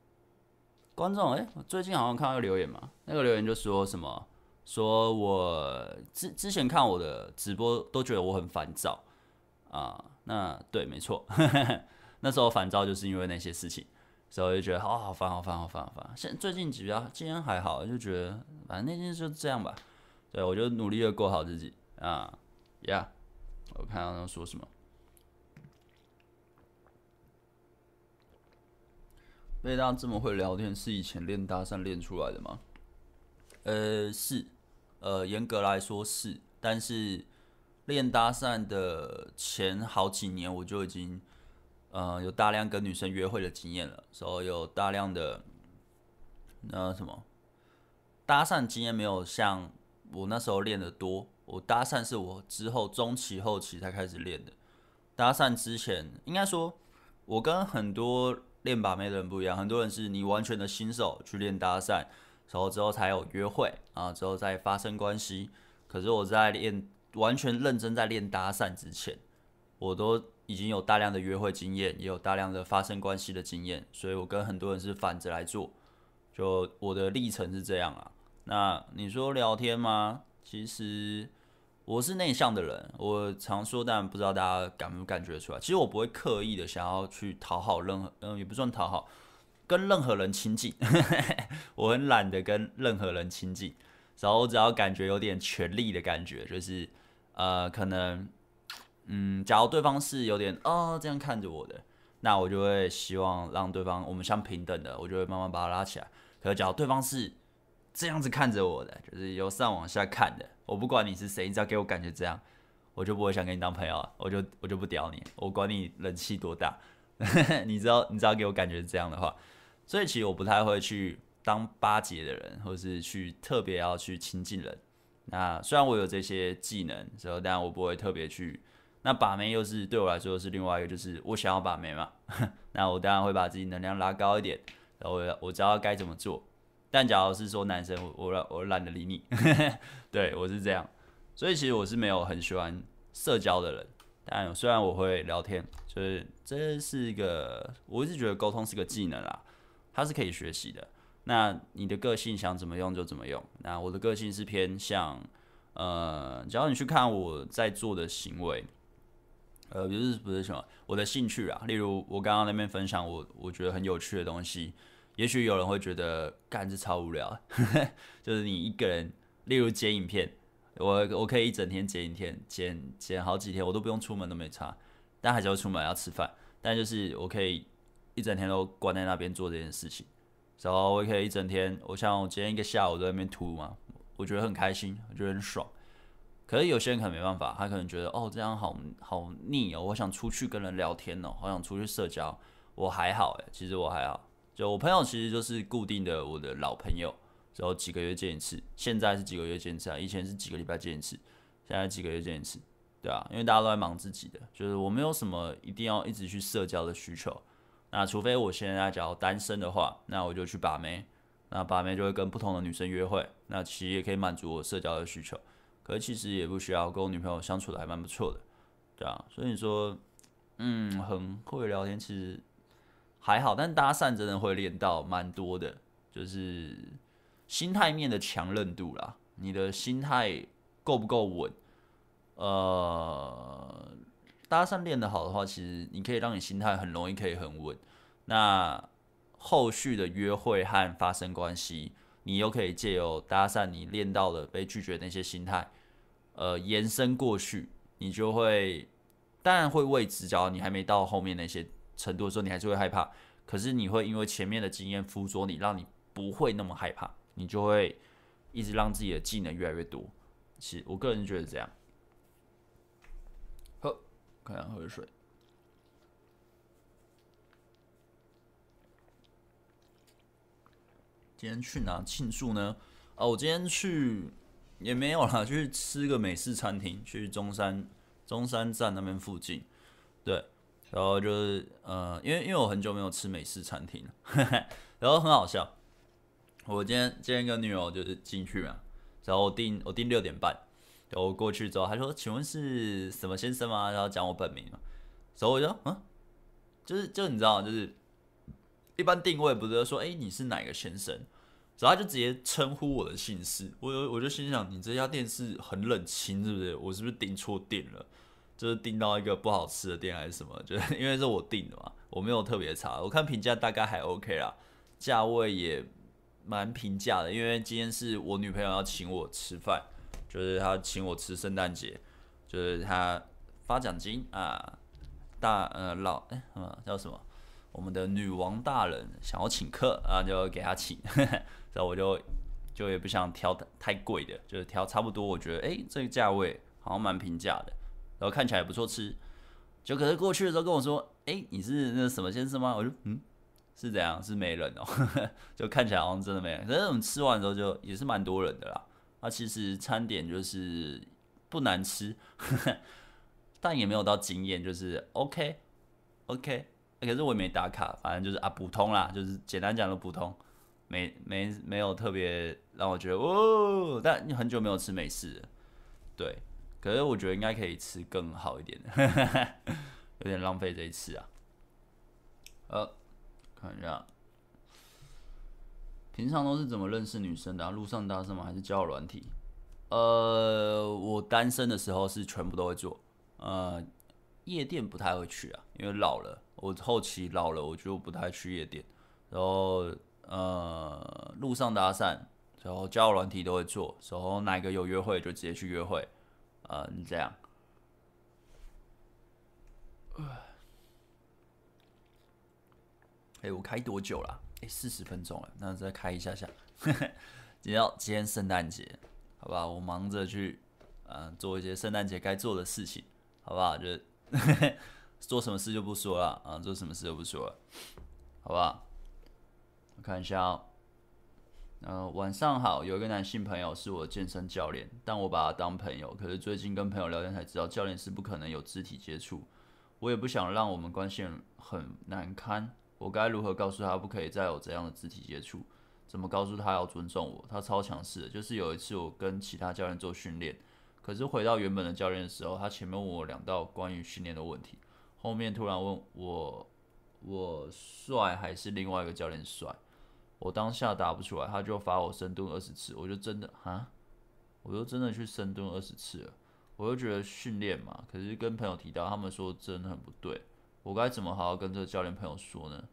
观众哎、我最近好像看到个留言嘛，那个留言就说什么，说我之之前看我的直播都觉得我很烦躁。啊，那对，没错，那时候烦躁就是因为那些事情，所以我就觉得哦，好烦，好烦，好烦，好烦。现最近比较，今天还好，就觉得反正那天就这样吧。对，我就努力的过好自己啊，呀、yeah，我看到他说什么，贝大这么会聊天，是以前练搭讪练出来的吗？呃，是，呃，严格来说是，但是。练搭讪的前好几年，我就已经，呃，有大量跟女生约会的经验了，所以有大量的，那什么，搭讪经验没有像我那时候练的多。我搭讪是我之后中期后期才开始练的。搭讪之前，应该说，我跟很多练把妹的人不一样，很多人是你完全的新手去练搭讪，然后之后才有约会啊，之后再发生关系。可是我在练。完全认真在练搭讪之前，我都已经有大量的约会经验，也有大量的发生关系的经验，所以我跟很多人是反着来做，就我的历程是这样啊。那你说聊天吗？其实我是内向的人，我常说，但不知道大家感不感觉出来。其实我不会刻意的想要去讨好任何，嗯，也不算讨好，跟任何人亲近，我很懒得跟任何人亲近，然后我只要感觉有点权力的感觉，就是。呃，可能，嗯，假如对方是有点哦这样看着我的，那我就会希望让对方我们像平等的，我就会慢慢把他拉起来。可是假如对方是这样子看着我的，就是由上往下看的。我不管你是谁，你只要给我感觉这样，我就不会想跟你当朋友，我就我就不屌你。我管你人气多大，你知道，你只要给我感觉是这样的话，所以其实我不太会去当巴结的人，或是去特别要去亲近人。那虽然我有这些技能，之后，但我不会特别去。那把妹又是对我来说是另外一个，就是我想要把妹嘛。那我当然会把自己能量拉高一点，然后我我知道该怎么做。但假如是说男生，我我我懒得理你。对我是这样，所以其实我是没有很喜欢社交的人。但虽然我会聊天，就是这是一个，我一直觉得沟通是个技能啦，它是可以学习的。那你的个性想怎么用就怎么用。那我的个性是偏向，呃，只要你去看我在做的行为，呃，不是不是什么，我的兴趣啊，例如我刚刚那边分享我我觉得很有趣的东西，也许有人会觉得干这超无聊，就是你一个人，例如剪影片，我我可以一整天剪影片，剪剪好几天，我都不用出门都没差，但还是要出门要吃饭，但就是我可以一整天都关在那边做这件事情。然后我可以一整天，我像我今天一个下午都在那边涂嘛，我觉得很开心，我觉得很爽。可是有些人可能没办法，他可能觉得哦这样好好腻哦，我想出去跟人聊天哦，好想出去社交。我还好诶，其实我还好。就我朋友其实就是固定的我的老朋友，然后几个月见一次。现在是几个月见一次啊？以前是几个礼拜见一次，现在几个月见一次，对啊，因为大家都在忙自己的，就是我没有什么一定要一直去社交的需求。那除非我现在假如单身的话，那我就去把妹，那把妹就会跟不同的女生约会，那其实也可以满足我社交的需求。可是其实也不需要，跟我女朋友相处的还蛮不错的，对啊。所以说，嗯，很会聊天，其实还好，但搭讪真的会练到蛮多的，就是心态面的强韧度啦。你的心态够不够稳？呃。搭讪练得好的话，其实你可以让你心态很容易可以很稳。那后续的约会和发生关系，你又可以借由搭讪你练到的被拒绝那些心态，呃，延伸过去，你就会当然会未知，假如你还没到后面那些程度的时候，你还是会害怕。可是你会因为前面的经验辅佐你，让你不会那么害怕，你就会一直让自己的技能越来越多。其实我个人觉得这样。喝看看喝水。今天去哪庆祝呢？哦，我今天去也没有啦，去吃个美式餐厅，去中山中山站那边附近。然后就是呃，因为因为我很久没有吃美式餐厅了，然后很好笑。我今天今天跟女友就是进去嘛，然后我订我订六点半。我过去之后，他说：“请问是什么先生吗？”然后讲我本名嘛，所以我就嗯，就是就你知道，就是一般定位不是说，哎，你是哪个先生？然后他就直接称呼我的姓氏，我我就心想，你这家店是很冷清，是不是？我是不是订错店了？就是订到一个不好吃的店还是什么？就是因为是我订的嘛，我没有特别查，我看评价大概还 OK 啦，价位也蛮平价的，因为今天是我女朋友要请我吃饭。就是她请我吃圣诞节，就是她发奖金啊，大呃老哎什么叫什么？我们的女王大人想要请客啊，就给他请，呵呵，然后我就就也不想挑太贵的，就是挑差不多，我觉得哎这个价位好像蛮平价的，然后看起来也不错吃，就可是过去的时候跟我说，哎你是那什么先生吗？我说嗯是这样，是没人哦，就看起来好像真的没人，可是我们吃完之后就也是蛮多人的啦。它、啊、其实餐点就是不难吃，但也没有到惊艳，就是 OK OK。可是我也没打卡，反正就是啊普通啦，就是简单讲的普通，没没没有特别让我觉得哦。但你很久没有吃美式了，对。可是我觉得应该可以吃更好一点的，呵呵，有点浪费这一次啊。呃，看一下。平常都是怎么认识女生的啊？路上搭讪吗？还是交友软体？呃，我单身的时候是全部都会做。呃，夜店不太会去啊，因为老了。我后期老了，我就不太去夜店。然后呃，路上搭讪，然后交友软体都会做。然后哪个有约会就直接去约会。呃，你这样。哎，我开多久了？哎，四十分钟了，那再开一下下。今天要今天圣诞节，好不好？我忙着去，嗯、做一些圣诞节该做的事情，好不好？就 做什么事就不说了啊，做什么事就不说了，好不好？我看一下。呃，晚上好。有一个男性朋友是我健身教练，但我把他当朋友。可是最近跟朋友聊天才知道，教练是不可能有肢体接触。我也不想让我们关系很难堪。我该如何告诉他不可以再有这样的肢体接触？怎么告诉他要尊重我？他超强势的。就是有一次我跟其他教练做训练，可是回到原本的教练的时候，他前面问我两道关于训练的问题，后面突然问我我帅还是另外一个教练帅？我当下答不出来，他就罚我深蹲二十次，我就真的啊，我就真的去深蹲二十次了，我就觉得训练嘛，可是跟朋友提到，他们说真的很不对，我该怎么好好跟这个教练朋友说呢？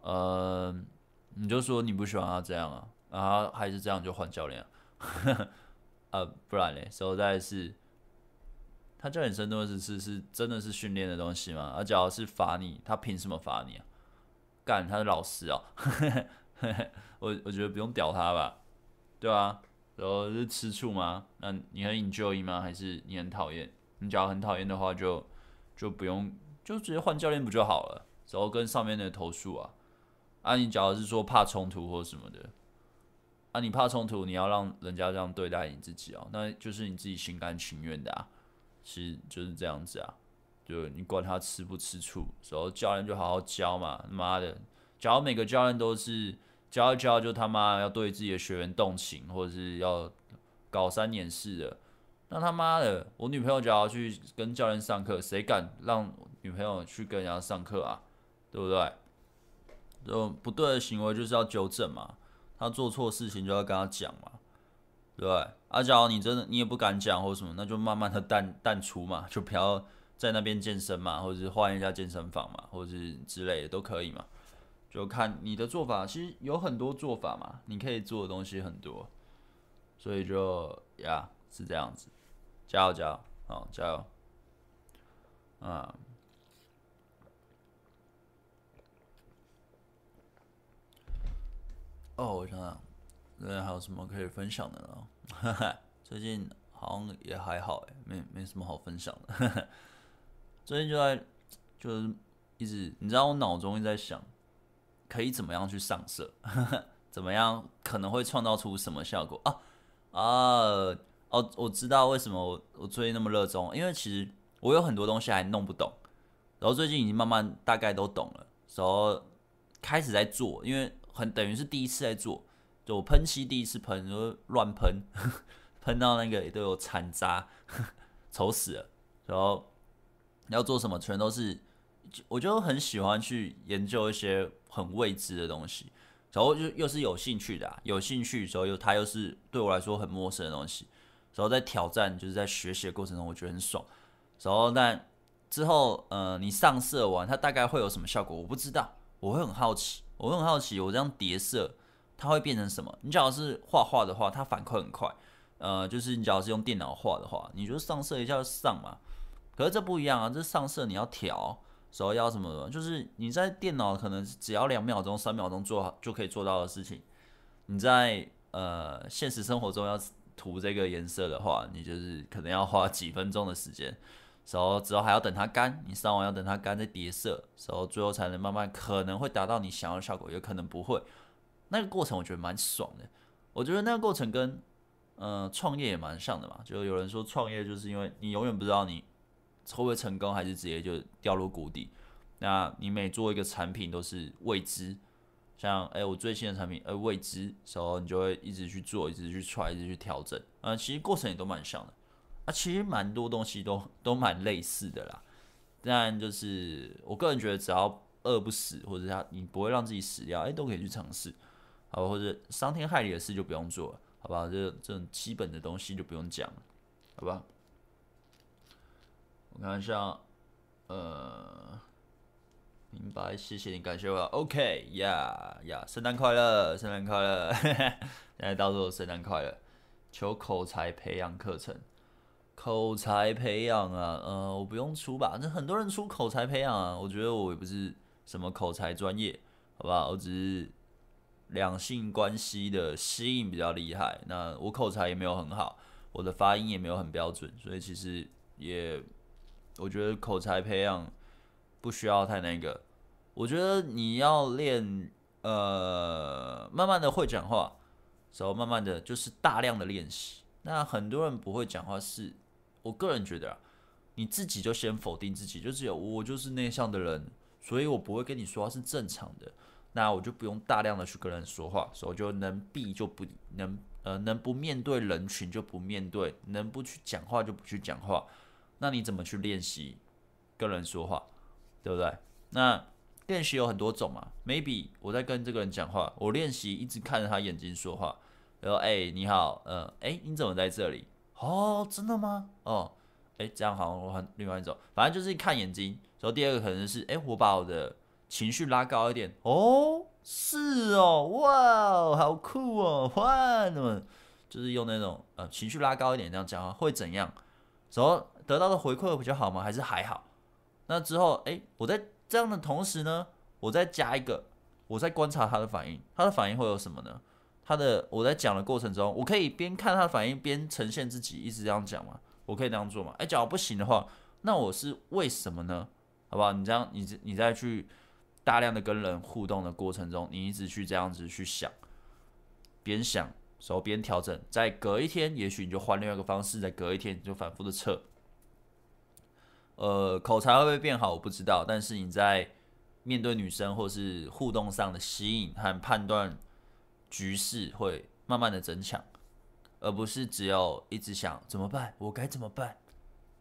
呃，你就说你不喜欢他这样啊，然后还是这样就换教练啊，呃，不然嘞，实在是，他叫你深蹲二十次是真的是训练的东西吗？而假如是罚你，他凭什么罚你啊？干，他是老师哦，我我觉得不用屌他吧，对啊，然后是吃醋吗？那你很 enjoy 吗？还是你很讨厌？你假如很讨厌的话就，就就不用，就直接换教练不就好了？然后跟上面的投诉啊，啊，你假如是说怕冲突或什么的，啊，你怕冲突，你要让人家这样对待你自己哦，那就是你自己心甘情愿的啊，其实就是这样子啊。就你管他吃不吃醋，然后教练就好好教嘛。妈的，假如每个教练都是教一教就他妈要对自己的学员动情，或者是要搞三年式的，那他妈的，我女朋友只要去跟教练上课，谁敢让女朋友去跟人家上课啊？对不对？就不对的行为就是要纠正嘛，他做错事情就要跟他讲嘛，对不对？啊，假如你真的你也不敢讲或什么，那就慢慢的淡淡出嘛，就不要。在那边健身嘛，或者是换一家健身房嘛，或者是之类的都可以嘛，就看你的做法。其实有很多做法嘛，你可以做的东西很多，所以就呀是这样子，加油加油，好加油，嗯，哦，我想想，那还有什么可以分享的呢？最近好像也还好哎，没没什么好分享的。最近就在，就是一直，你知道我脑中一直在想，可以怎么样去上色，怎么样可能会创造出什么效果啊啊哦，我知道为什么我我最近那么热衷，因为其实我有很多东西还弄不懂，然后最近已经慢慢大概都懂了，然后开始在做，因为很等于是第一次在做，就我喷漆第一次喷，就乱喷，喷到那个也都有残渣，丑死了，然后。要做什么，全都是，我就很喜欢去研究一些很未知的东西，然后就又是有兴趣的啊，有兴趣的时候又它又是对我来说很陌生的东西，然后在挑战就是在学习的过程中，我觉得很爽。然后但之后，呃，你上色完，它大概会有什么效果？我不知道，我会很好奇，我会很好奇，我这样叠色，它会变成什么？你只要是画画的话，它反馈很快，呃，就是你只要是用电脑画的话，你就上色一下就上嘛。可是这不一样啊，这上色你要调，时候要什么的，就是你在电脑可能只要两秒钟、三秒钟做好就可以做到的事情，你在呃现实生活中要涂这个颜色的话，你就是可能要花几分钟的时间，然后之后还要等它干，你上完要等它干再叠色，然后最后才能慢慢可能会达到你想要的效果，有可能不会。那个过程我觉得蛮爽的，我觉得那个过程跟呃创业也蛮像的嘛，就有人说创业就是因为你永远不知道你。会不会成功，还是直接就掉入谷底？那你每做一个产品都是未知，像哎、我最新的产品，呃，未知，时候你就会一直去做，一直去 try，一直去调整。啊，其实过程也都蛮像的。啊，其实蛮多东西都都蛮类似的啦。但就是我个人觉得，只要饿不死，或者他你不会让自己死掉，哎、都可以去尝试。好，或者伤天害理的事就不用做了，好不好？这这种基本的东西就不用讲了，好吧？我看一下，呃，明白，谢谢你，感谢我。OK，呀呀，圣诞快乐，圣诞快乐，现在到时候圣诞快乐。求口才培养课程，口才培养啊，呃，我不用出吧？那很多人出口才培养啊，我觉得我也不是什么口才专业，好不好？我只是两性关系的吸引比较厉害。那我口才也没有很好，我的发音也没有很标准，所以其实也我觉得口才培养不需要太那个。我觉得你要练，呃，慢慢的会讲话，然后慢慢的就是大量的练习。那很多人不会讲话是，我个人觉得啊，你自己就先否定自己，就是有我就是内向的人，所以我不会跟你说话是正常的。那我就不用大量的去跟人说话，所以就能避就不能，呃，能不面对人群就不面对，能不去讲话就不去讲话。那你怎么去练习跟人说话，对不对？那练习有很多种嘛，maybe 我在跟这个人讲话，我练习一直看着他眼睛说话。然后，哎，你好，嗯，哎，你怎么在这里？哦，真的吗？哦，哎，这样好像我很另外一种，反正就是看眼睛。然后第二个可能是，哎，我把我的情绪拉高一点。哦，是哦，哇，好酷哦，哇，那么就是用那种呃情绪拉高一点这样讲话会怎样？然后得到的回馈会比较好吗？还是还好？那之后，哎，我在这样的同时呢，我再加一个，我在观察他的反应，他的反应会有什么呢？他的我在讲的过程中，我可以边看他的反应边呈现自己，一直这样讲吗？我可以这样做吗？哎，假如不行的话，那我是为什么呢？好不好？你这样，你你再去大量的跟人互动的过程中，你一直去这样子去想，边想，然后边调整，再隔一天，也许你就换另外一个方式，再隔一天你就反复的测。呃，口才会不会变好？我不知道，但是你在面对女生或是互动上的吸引和判断。局势会慢慢的增强，而不是只有一直想怎么办，我该怎么办？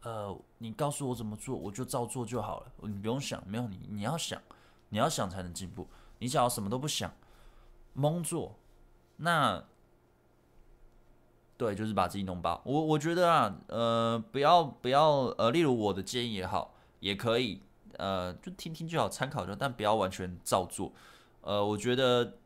呃，你告诉我怎么做，我就照做就好了。你不用想，没有你，你要想，你要想才能进步。你只要什么都不想，蒙做，那对，就是把自己弄爆。我我觉得啊，呃，不要不要，呃，例如我的建议也好，也可以，呃，就听听就好，参考就好，但不要完全照做。呃，我觉得。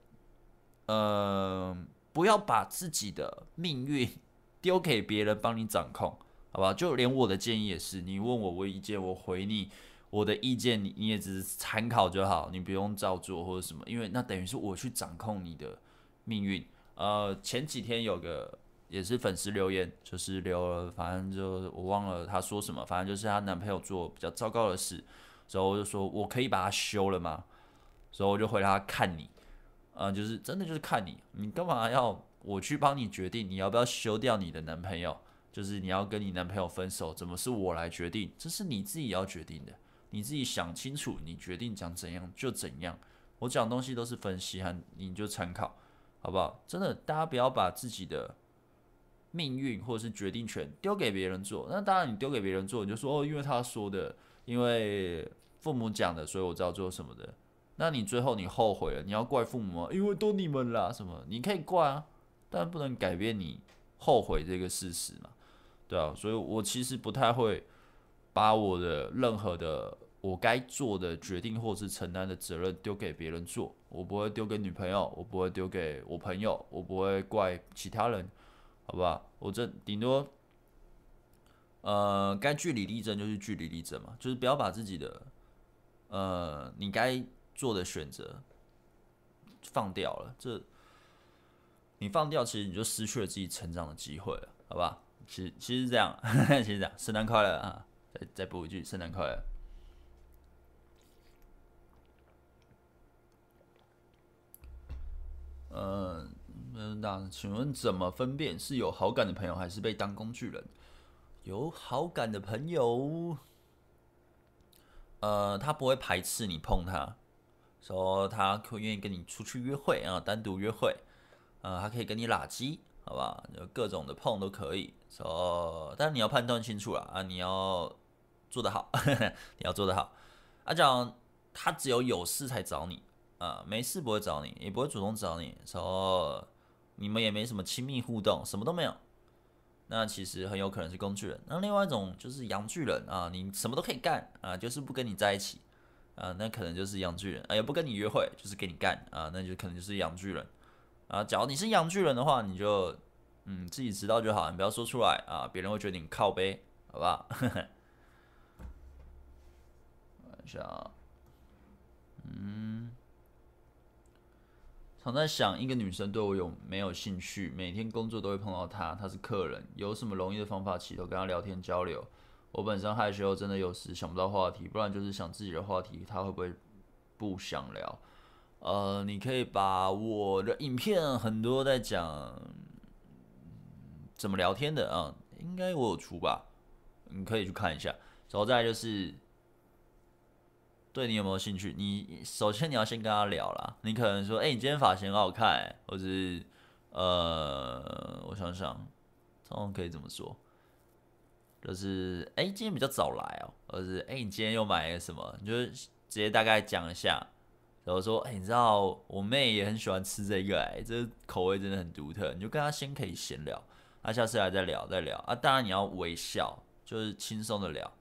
呃，不要把自己的命运 丢给别人帮你掌控，好吧？就连我的建议也是，你问我我意见，我回你我的意见，你你也只是参考就好，你不用照做或者什么，因为那等于是我去掌控你的命运。呃，前几天有个也是粉丝留言，就是留了，反正就我忘了他说什么，反正就是她男朋友做比较糟糕的事，所以我就说我可以把他休了吗？所以我就回他看你。嗯，就是真的就是看你，你干嘛要我去帮你决定你要不要休掉你的男朋友？就是你要跟你男朋友分手，怎么是我来决定？这是你自己要决定的，你自己想清楚，你决定讲怎样就怎样。我讲东西都是分析和你就参考，好不好？真的，大家不要把自己的命运或者是决定权丢给别人做。那当然，你丢给别人做，你就说哦，因为他说的，因为父母讲的，所以我知道做什么的。那你最后你后悔了，你要怪父母吗？因为都你们啦，什么？你可以怪啊，但不能改变你后悔这个事实嘛，对啊，所以我其实不太会把我的任何的我该做的决定或是承担的责任丢给别人做，我不会丢给女朋友，我不会丢给我朋友，我不会怪其他人，好不好？我这顶多，呃，该据理力争就是据理力争嘛，就是不要把自己的，呃，你该。做的选择放掉了，这你放掉，其实你就失去了自己成长的机会了，好吧？其实其实是这样，其实这样，圣诞快乐啊！再再补一句，圣诞快乐。嗯，嗯那请问怎么分辨是有好感的朋友，还是被当工具人？有好感的朋友，呃，他不会排斥你碰他。说他会愿意跟你出去约会啊，单独约会，啊，他可以跟你拉鸡，好吧？就各种的碰都可以。说，但是你要判断清楚了啊，你要做得好，你要做得好。啊，讲他只有有事才找你啊，没事不会找你，也不会主动找你。说你们也没什么亲密互动，什么都没有，那其实很有可能是工具人。那另外一种就是阳巨人啊，你什么都可以干啊，就是不跟你在一起。啊，那可能就是阳巨人，啊，也不跟你约会，就是给你干啊，那就可能就是阳巨人啊。假如你是阳巨人的话，你就嗯自己知道就好，你不要说出来啊，别人会觉得你靠背，好不好？看一下，嗯，常在想，一个女生对我有没有兴趣？每天工作都会碰到她，她是客人，有什么容易的方法起头跟她聊天交流？我本身害羞，真的有时想不到话题，不然就是想自己的话题，她会不会不想聊？呃，你可以把我的影片很多在讲怎么聊天的啊，应该我有出吧？你可以去看一下。然后再就是。对你有没有兴趣？你首先你要先跟他聊啦。你可能说，哎、你今天发型很好看，欸，或者是，呃，我想想，通常可以怎么说？就是，哎、今天比较早来哦，或者是，哎、你今天又买了什么？你就直接大概讲一下。然后说，哎、你知道我妹也很喜欢吃这个，哎，这口味真的很独特。你就跟他先可以闲聊，那下次来再聊再聊啊。当然你要微笑，就是轻松的聊。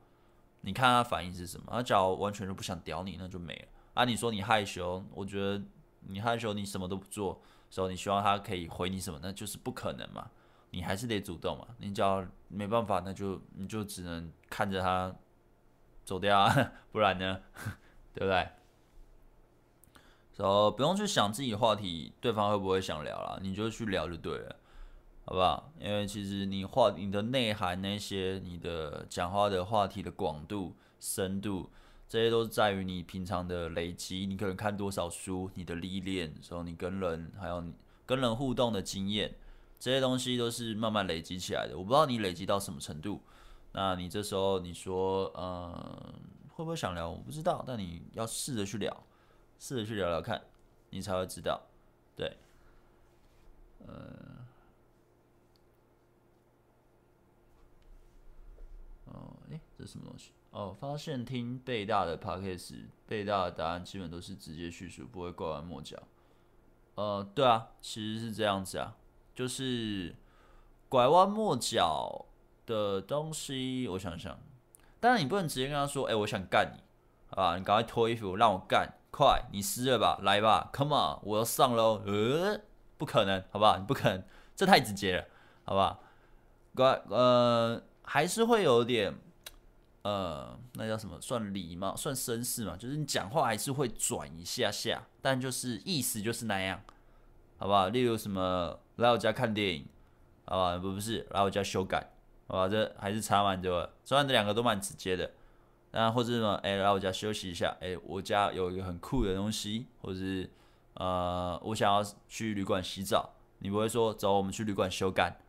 你看他反应是什么？他假如完全就不想屌你，那就没了。啊，你说你害羞，我觉得你害羞，你什么都不做，时候你希望他可以回你什么？那就是不可能嘛。你还是得主动嘛。你只要没办法，那就你就只能看着他走掉啊，不然呢，对不对？所以不用去想自己话题，对方会不会想聊了，你就去聊就对了。好不好？因为其实你话你的内涵那些，你的讲话的话题的广度、深度，这些都是在于你平常的累积。你可能看多少书，你的历练，时候你跟人还有你跟人互动的经验，这些东西都是慢慢累积起来的。我不知道你累积到什么程度，那你这时候你说，嗯，会不会想聊？我不知道，但你要试着去聊，试着去聊聊看，你才会知道。对，嗯。哦，诶，这什么东西？哦，发现听贝大的 podcast，贝大的答案基本都是直接叙述，不会拐弯抹角。呃，对啊，其实是这样子啊，就是拐弯抹角的东西，我想想。当然，你不能直接跟他说，哎，我想干你，好吧？你赶快脱衣服让我干，快，你湿了吧？来吧，come on，我要上喽。呃，不可能，好不好？你不可能，这太直接了，好不好？乖，呃。还是会有点，呃，那叫什么？算礼貌，算绅士嘛。就是你讲话还是会转一下下，但就是意思就是那样，好不好？例如什么来我家看电影，好吧？不不是来我家修改，好吧？这还是差蛮多的。虽然这两个都蛮直接的，然后或者什么，哎，来我家休息一下，哎，我家有一个很酷的东西，或者是呃，我想要去旅馆洗澡，你不会说走，我们去旅馆修改，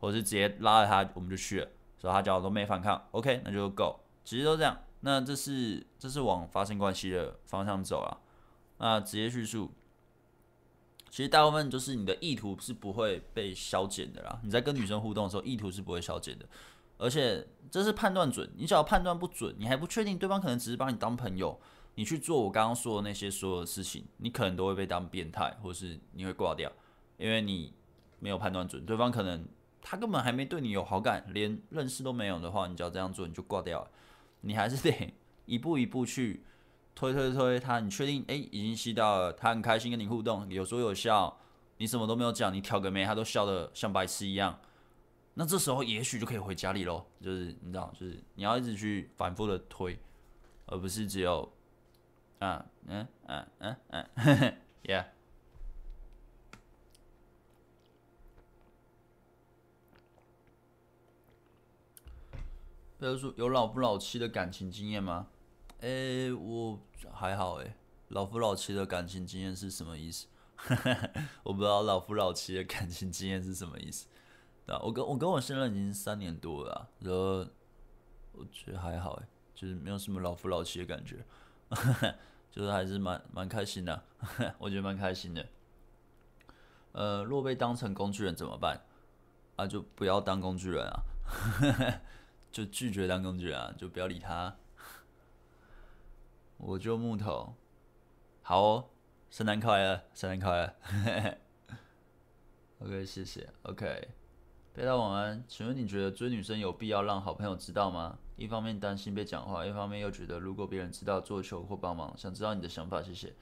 或是直接拉着他我们就去了。所以他讲都没反抗，OK，那就够。其实都这样，那这是这是往发生关系的方向走啊。那直接叙述，其实大部分就是你的意图是不会被消减的啦。你在跟女生互动的时候，意图是不会消减的，而且这是判断准。你只要判断不准，你还不确定对方可能只是把你当朋友，你去做我刚刚说的那些所有的事情，你可能都会被当变态，或是你会挂掉，因为你没有判断准，对方可能。他根本还没对你有好感，连认识都没有的话，你只要这样做，你就挂掉了。你还是得一步一步去推推推他。你确定哎、已经吸到了，他很开心跟你互动，有说有笑，你什么都没有讲，你挑个眉，他都笑得像白痴一样。那这时候也许就可以回家里喽。就是你知道，就是你要一直去反复的推，而不是只有啊嗯嗯嗯嗯，yeah。比如说有老夫老妻的感情经验吗？诶、我还好诶。老夫老妻的感情经验是什么意思？我不知道老夫老妻的感情经验是什么意思。对啊，我跟我跟我现任已经三年多了，然后我觉得还好诶，就是没有什么老夫老妻的感觉，就是还是蛮蛮开心的，我觉得蛮开心的。呃，若被当成工具人怎么办？啊，就不要当工具人啊。就拒绝当工具人啊，就不要理他。我就木头，好哦，圣诞快乐，圣诞快乐。OK，谢谢。OK，贝大晚安，请问你觉得追女生有必要让好朋友知道吗？一方面担心被讲话，一方面又觉得如果别人知道做球或帮忙，想知道你的想法，谢谢。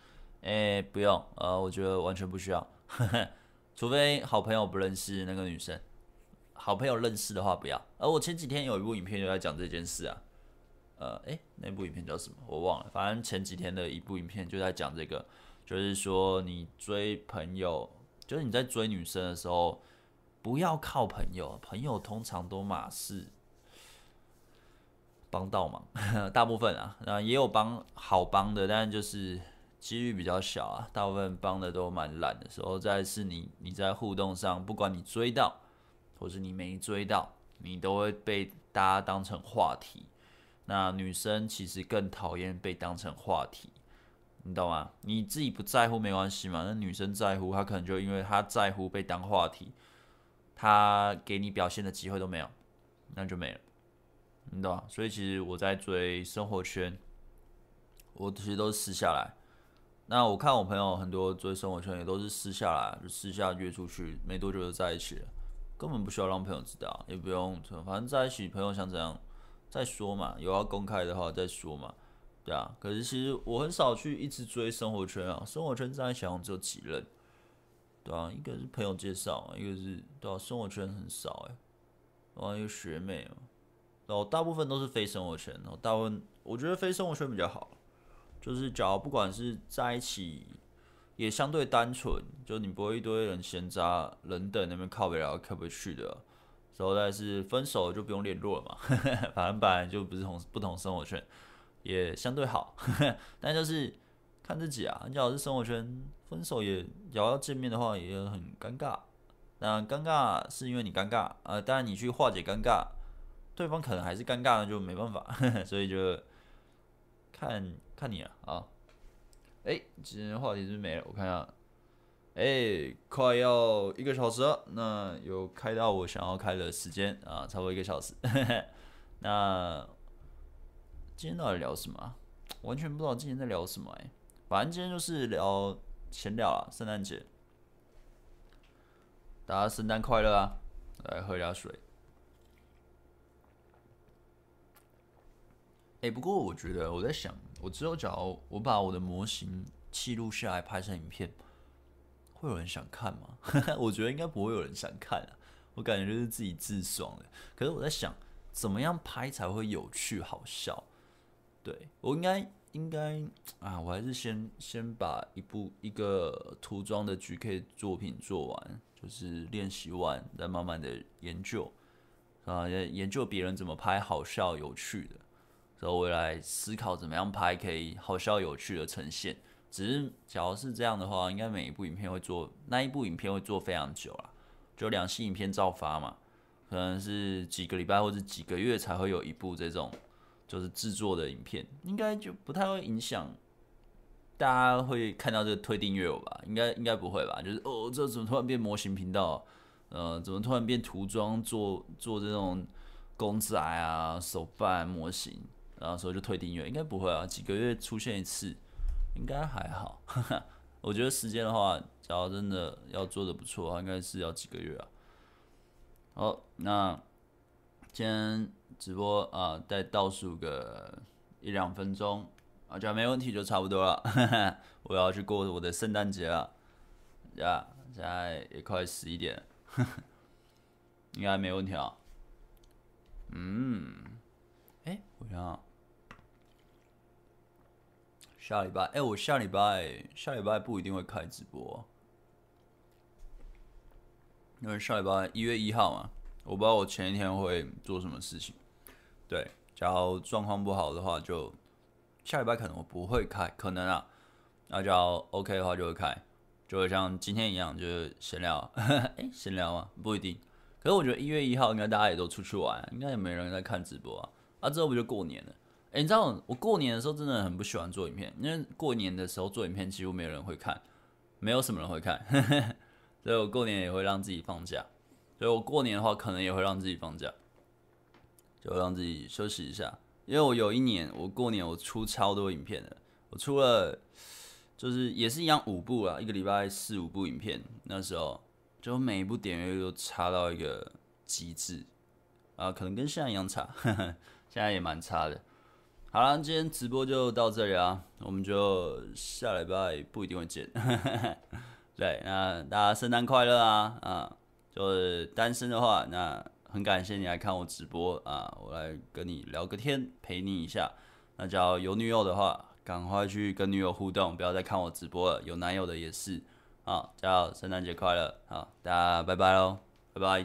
哎、不用，呃，我觉得完全不需要，除非好朋友不认识那个女生。好朋友认识的话不要。而我前几天有一部影片就在讲这件事啊，呃，诶，那部影片叫什么？我忘了。反正前几天的一部影片就在讲这个，就是说你追朋友，就是你在追女生的时候，不要靠朋友，朋友通常都马是帮倒忙，大部分啊，那也有帮好帮的，但就是几率比较小啊，大部分帮的都蛮懒的时候。再是你你在互动上，不管你追到，或是你没追到，你都会被大家当成话题。那女生其实更讨厌被当成话题，你懂吗？你自己不在乎没关系嘛，那女生在乎，她可能就因为她在乎被当话题，她给你表现的机会都没有，那就没了，你懂吗？所以其实我在追生活圈，我其实都是私下来。那我看我朋友很多追生活圈也都是私下来，就私下约出去，没多久就在一起了，根本不需要让朋友知道，也不用，反正在一起，朋友想怎样。再说嘛，有要公开的话再说嘛，对啊。可是其实我很少去一直追生活圈啊，生活圈在想只有几任，对啊，一个是朋友介绍，一个是对啊，生活圈很少哎，然后一个学妹嘛，然后大部分都是非生活圈，然后大部分我觉得非生活圈比较好，就是假如不管是在一起，也相对单纯，就你不会一堆人闲杂人等那边靠不了靠不去的啊。之后再是分手就不用联络了嘛，反正本来就不是同不同生活圈，也相对好，但就是看自己啊。你要是生活圈分手也，假如要见面的话也很尴尬。那尴尬是因为你尴尬，呃，当然你去化解尴尬，对方可能还是尴尬，那就没办法，所以就看看你了啊。哎、今天话题是不是没了？我看一下。哎、快要一个小时了，那有开到我想要开的时间啊，差不多一个小时。那今天到底聊什么？完全不知道今天在聊什么哎、反正今天就是聊闲聊啊，圣诞节，大家圣诞快乐啊！来喝一下水。不过我觉得我在想，我之后假如我把我的模型记录下来，拍成影片。会有人想看吗？我觉得应该不会有人想看啊。我感觉就是自己自爽的。可是我在想，怎么样拍才会有趣好笑？对，我应该应该啊，我还是先先把一部一个涂装的 GK 作品做完，就是练习完，再慢慢的研究啊，研究别人怎么拍好笑有趣的，然后我来思考怎么样拍可以好笑有趣的呈现。只是，假如是这样的话，应该每一部影片会做那一部影片会做非常久啦，就两期影片照发嘛，可能是几个礼拜或者几个月才会有一部这种就是制作的影片，应该就不太会影响大家会看到这个推订阅我吧？应该应该不会吧？就是哦，这怎么突然变模型频道？呃，怎么突然变涂装做做这种公仔啊、手办模型，然后所以就退订阅？应该不会啊，几个月出现一次。应该还好，我觉得时间的话，假如真的要做的不错的话，应该是要几个月啊。好，那今天直播啊，再倒数个一两分钟啊，只要没问题就差不多了。我要去过我的圣诞节了，呀，现在也快十一点，应该没问题啊。嗯，我想。下礼拜，哎、我下礼拜下礼拜不一定会开直播，因为下礼拜一月一号嘛，我不知道我前一天会做什么事情。对，假如状况不好的话，就下礼拜可能我不会开，可能啊，那假如 OK 的话就会开，就会像今天一样，就是闲聊。哎，闲聊吗？不一定。可是我觉得一月一号应该大家也都出去玩，应该也没人在看直播啊。啊，之后不就过年了？欸、你知道我过年的时候真的很不喜欢做影片，因为过年的时候做影片几乎没有人会看，没有什么人会看，所以我过年也会让自己放假，所以我过年的话可能也会让自己放假，就让自己休息一下。因为我有一年我过年我出超多影片的，我出了就是也是一样五部啊，一个礼拜四五部影片，那时候就每一部点阅都差到一个极致啊，可能跟现在一样差，现在也蛮差的。好了，今天直播就到这里啊，我们就下礼拜不一定会见。对，那大家圣诞快乐啊啊！就是单身的话，那很感谢你来看我直播啊，我来跟你聊个天，陪你一下。那假如有女友的话，赶快去跟女友互动，不要再看我直播了。有男友的也是，好，叫圣诞节快乐，好，大家拜拜喽，拜拜。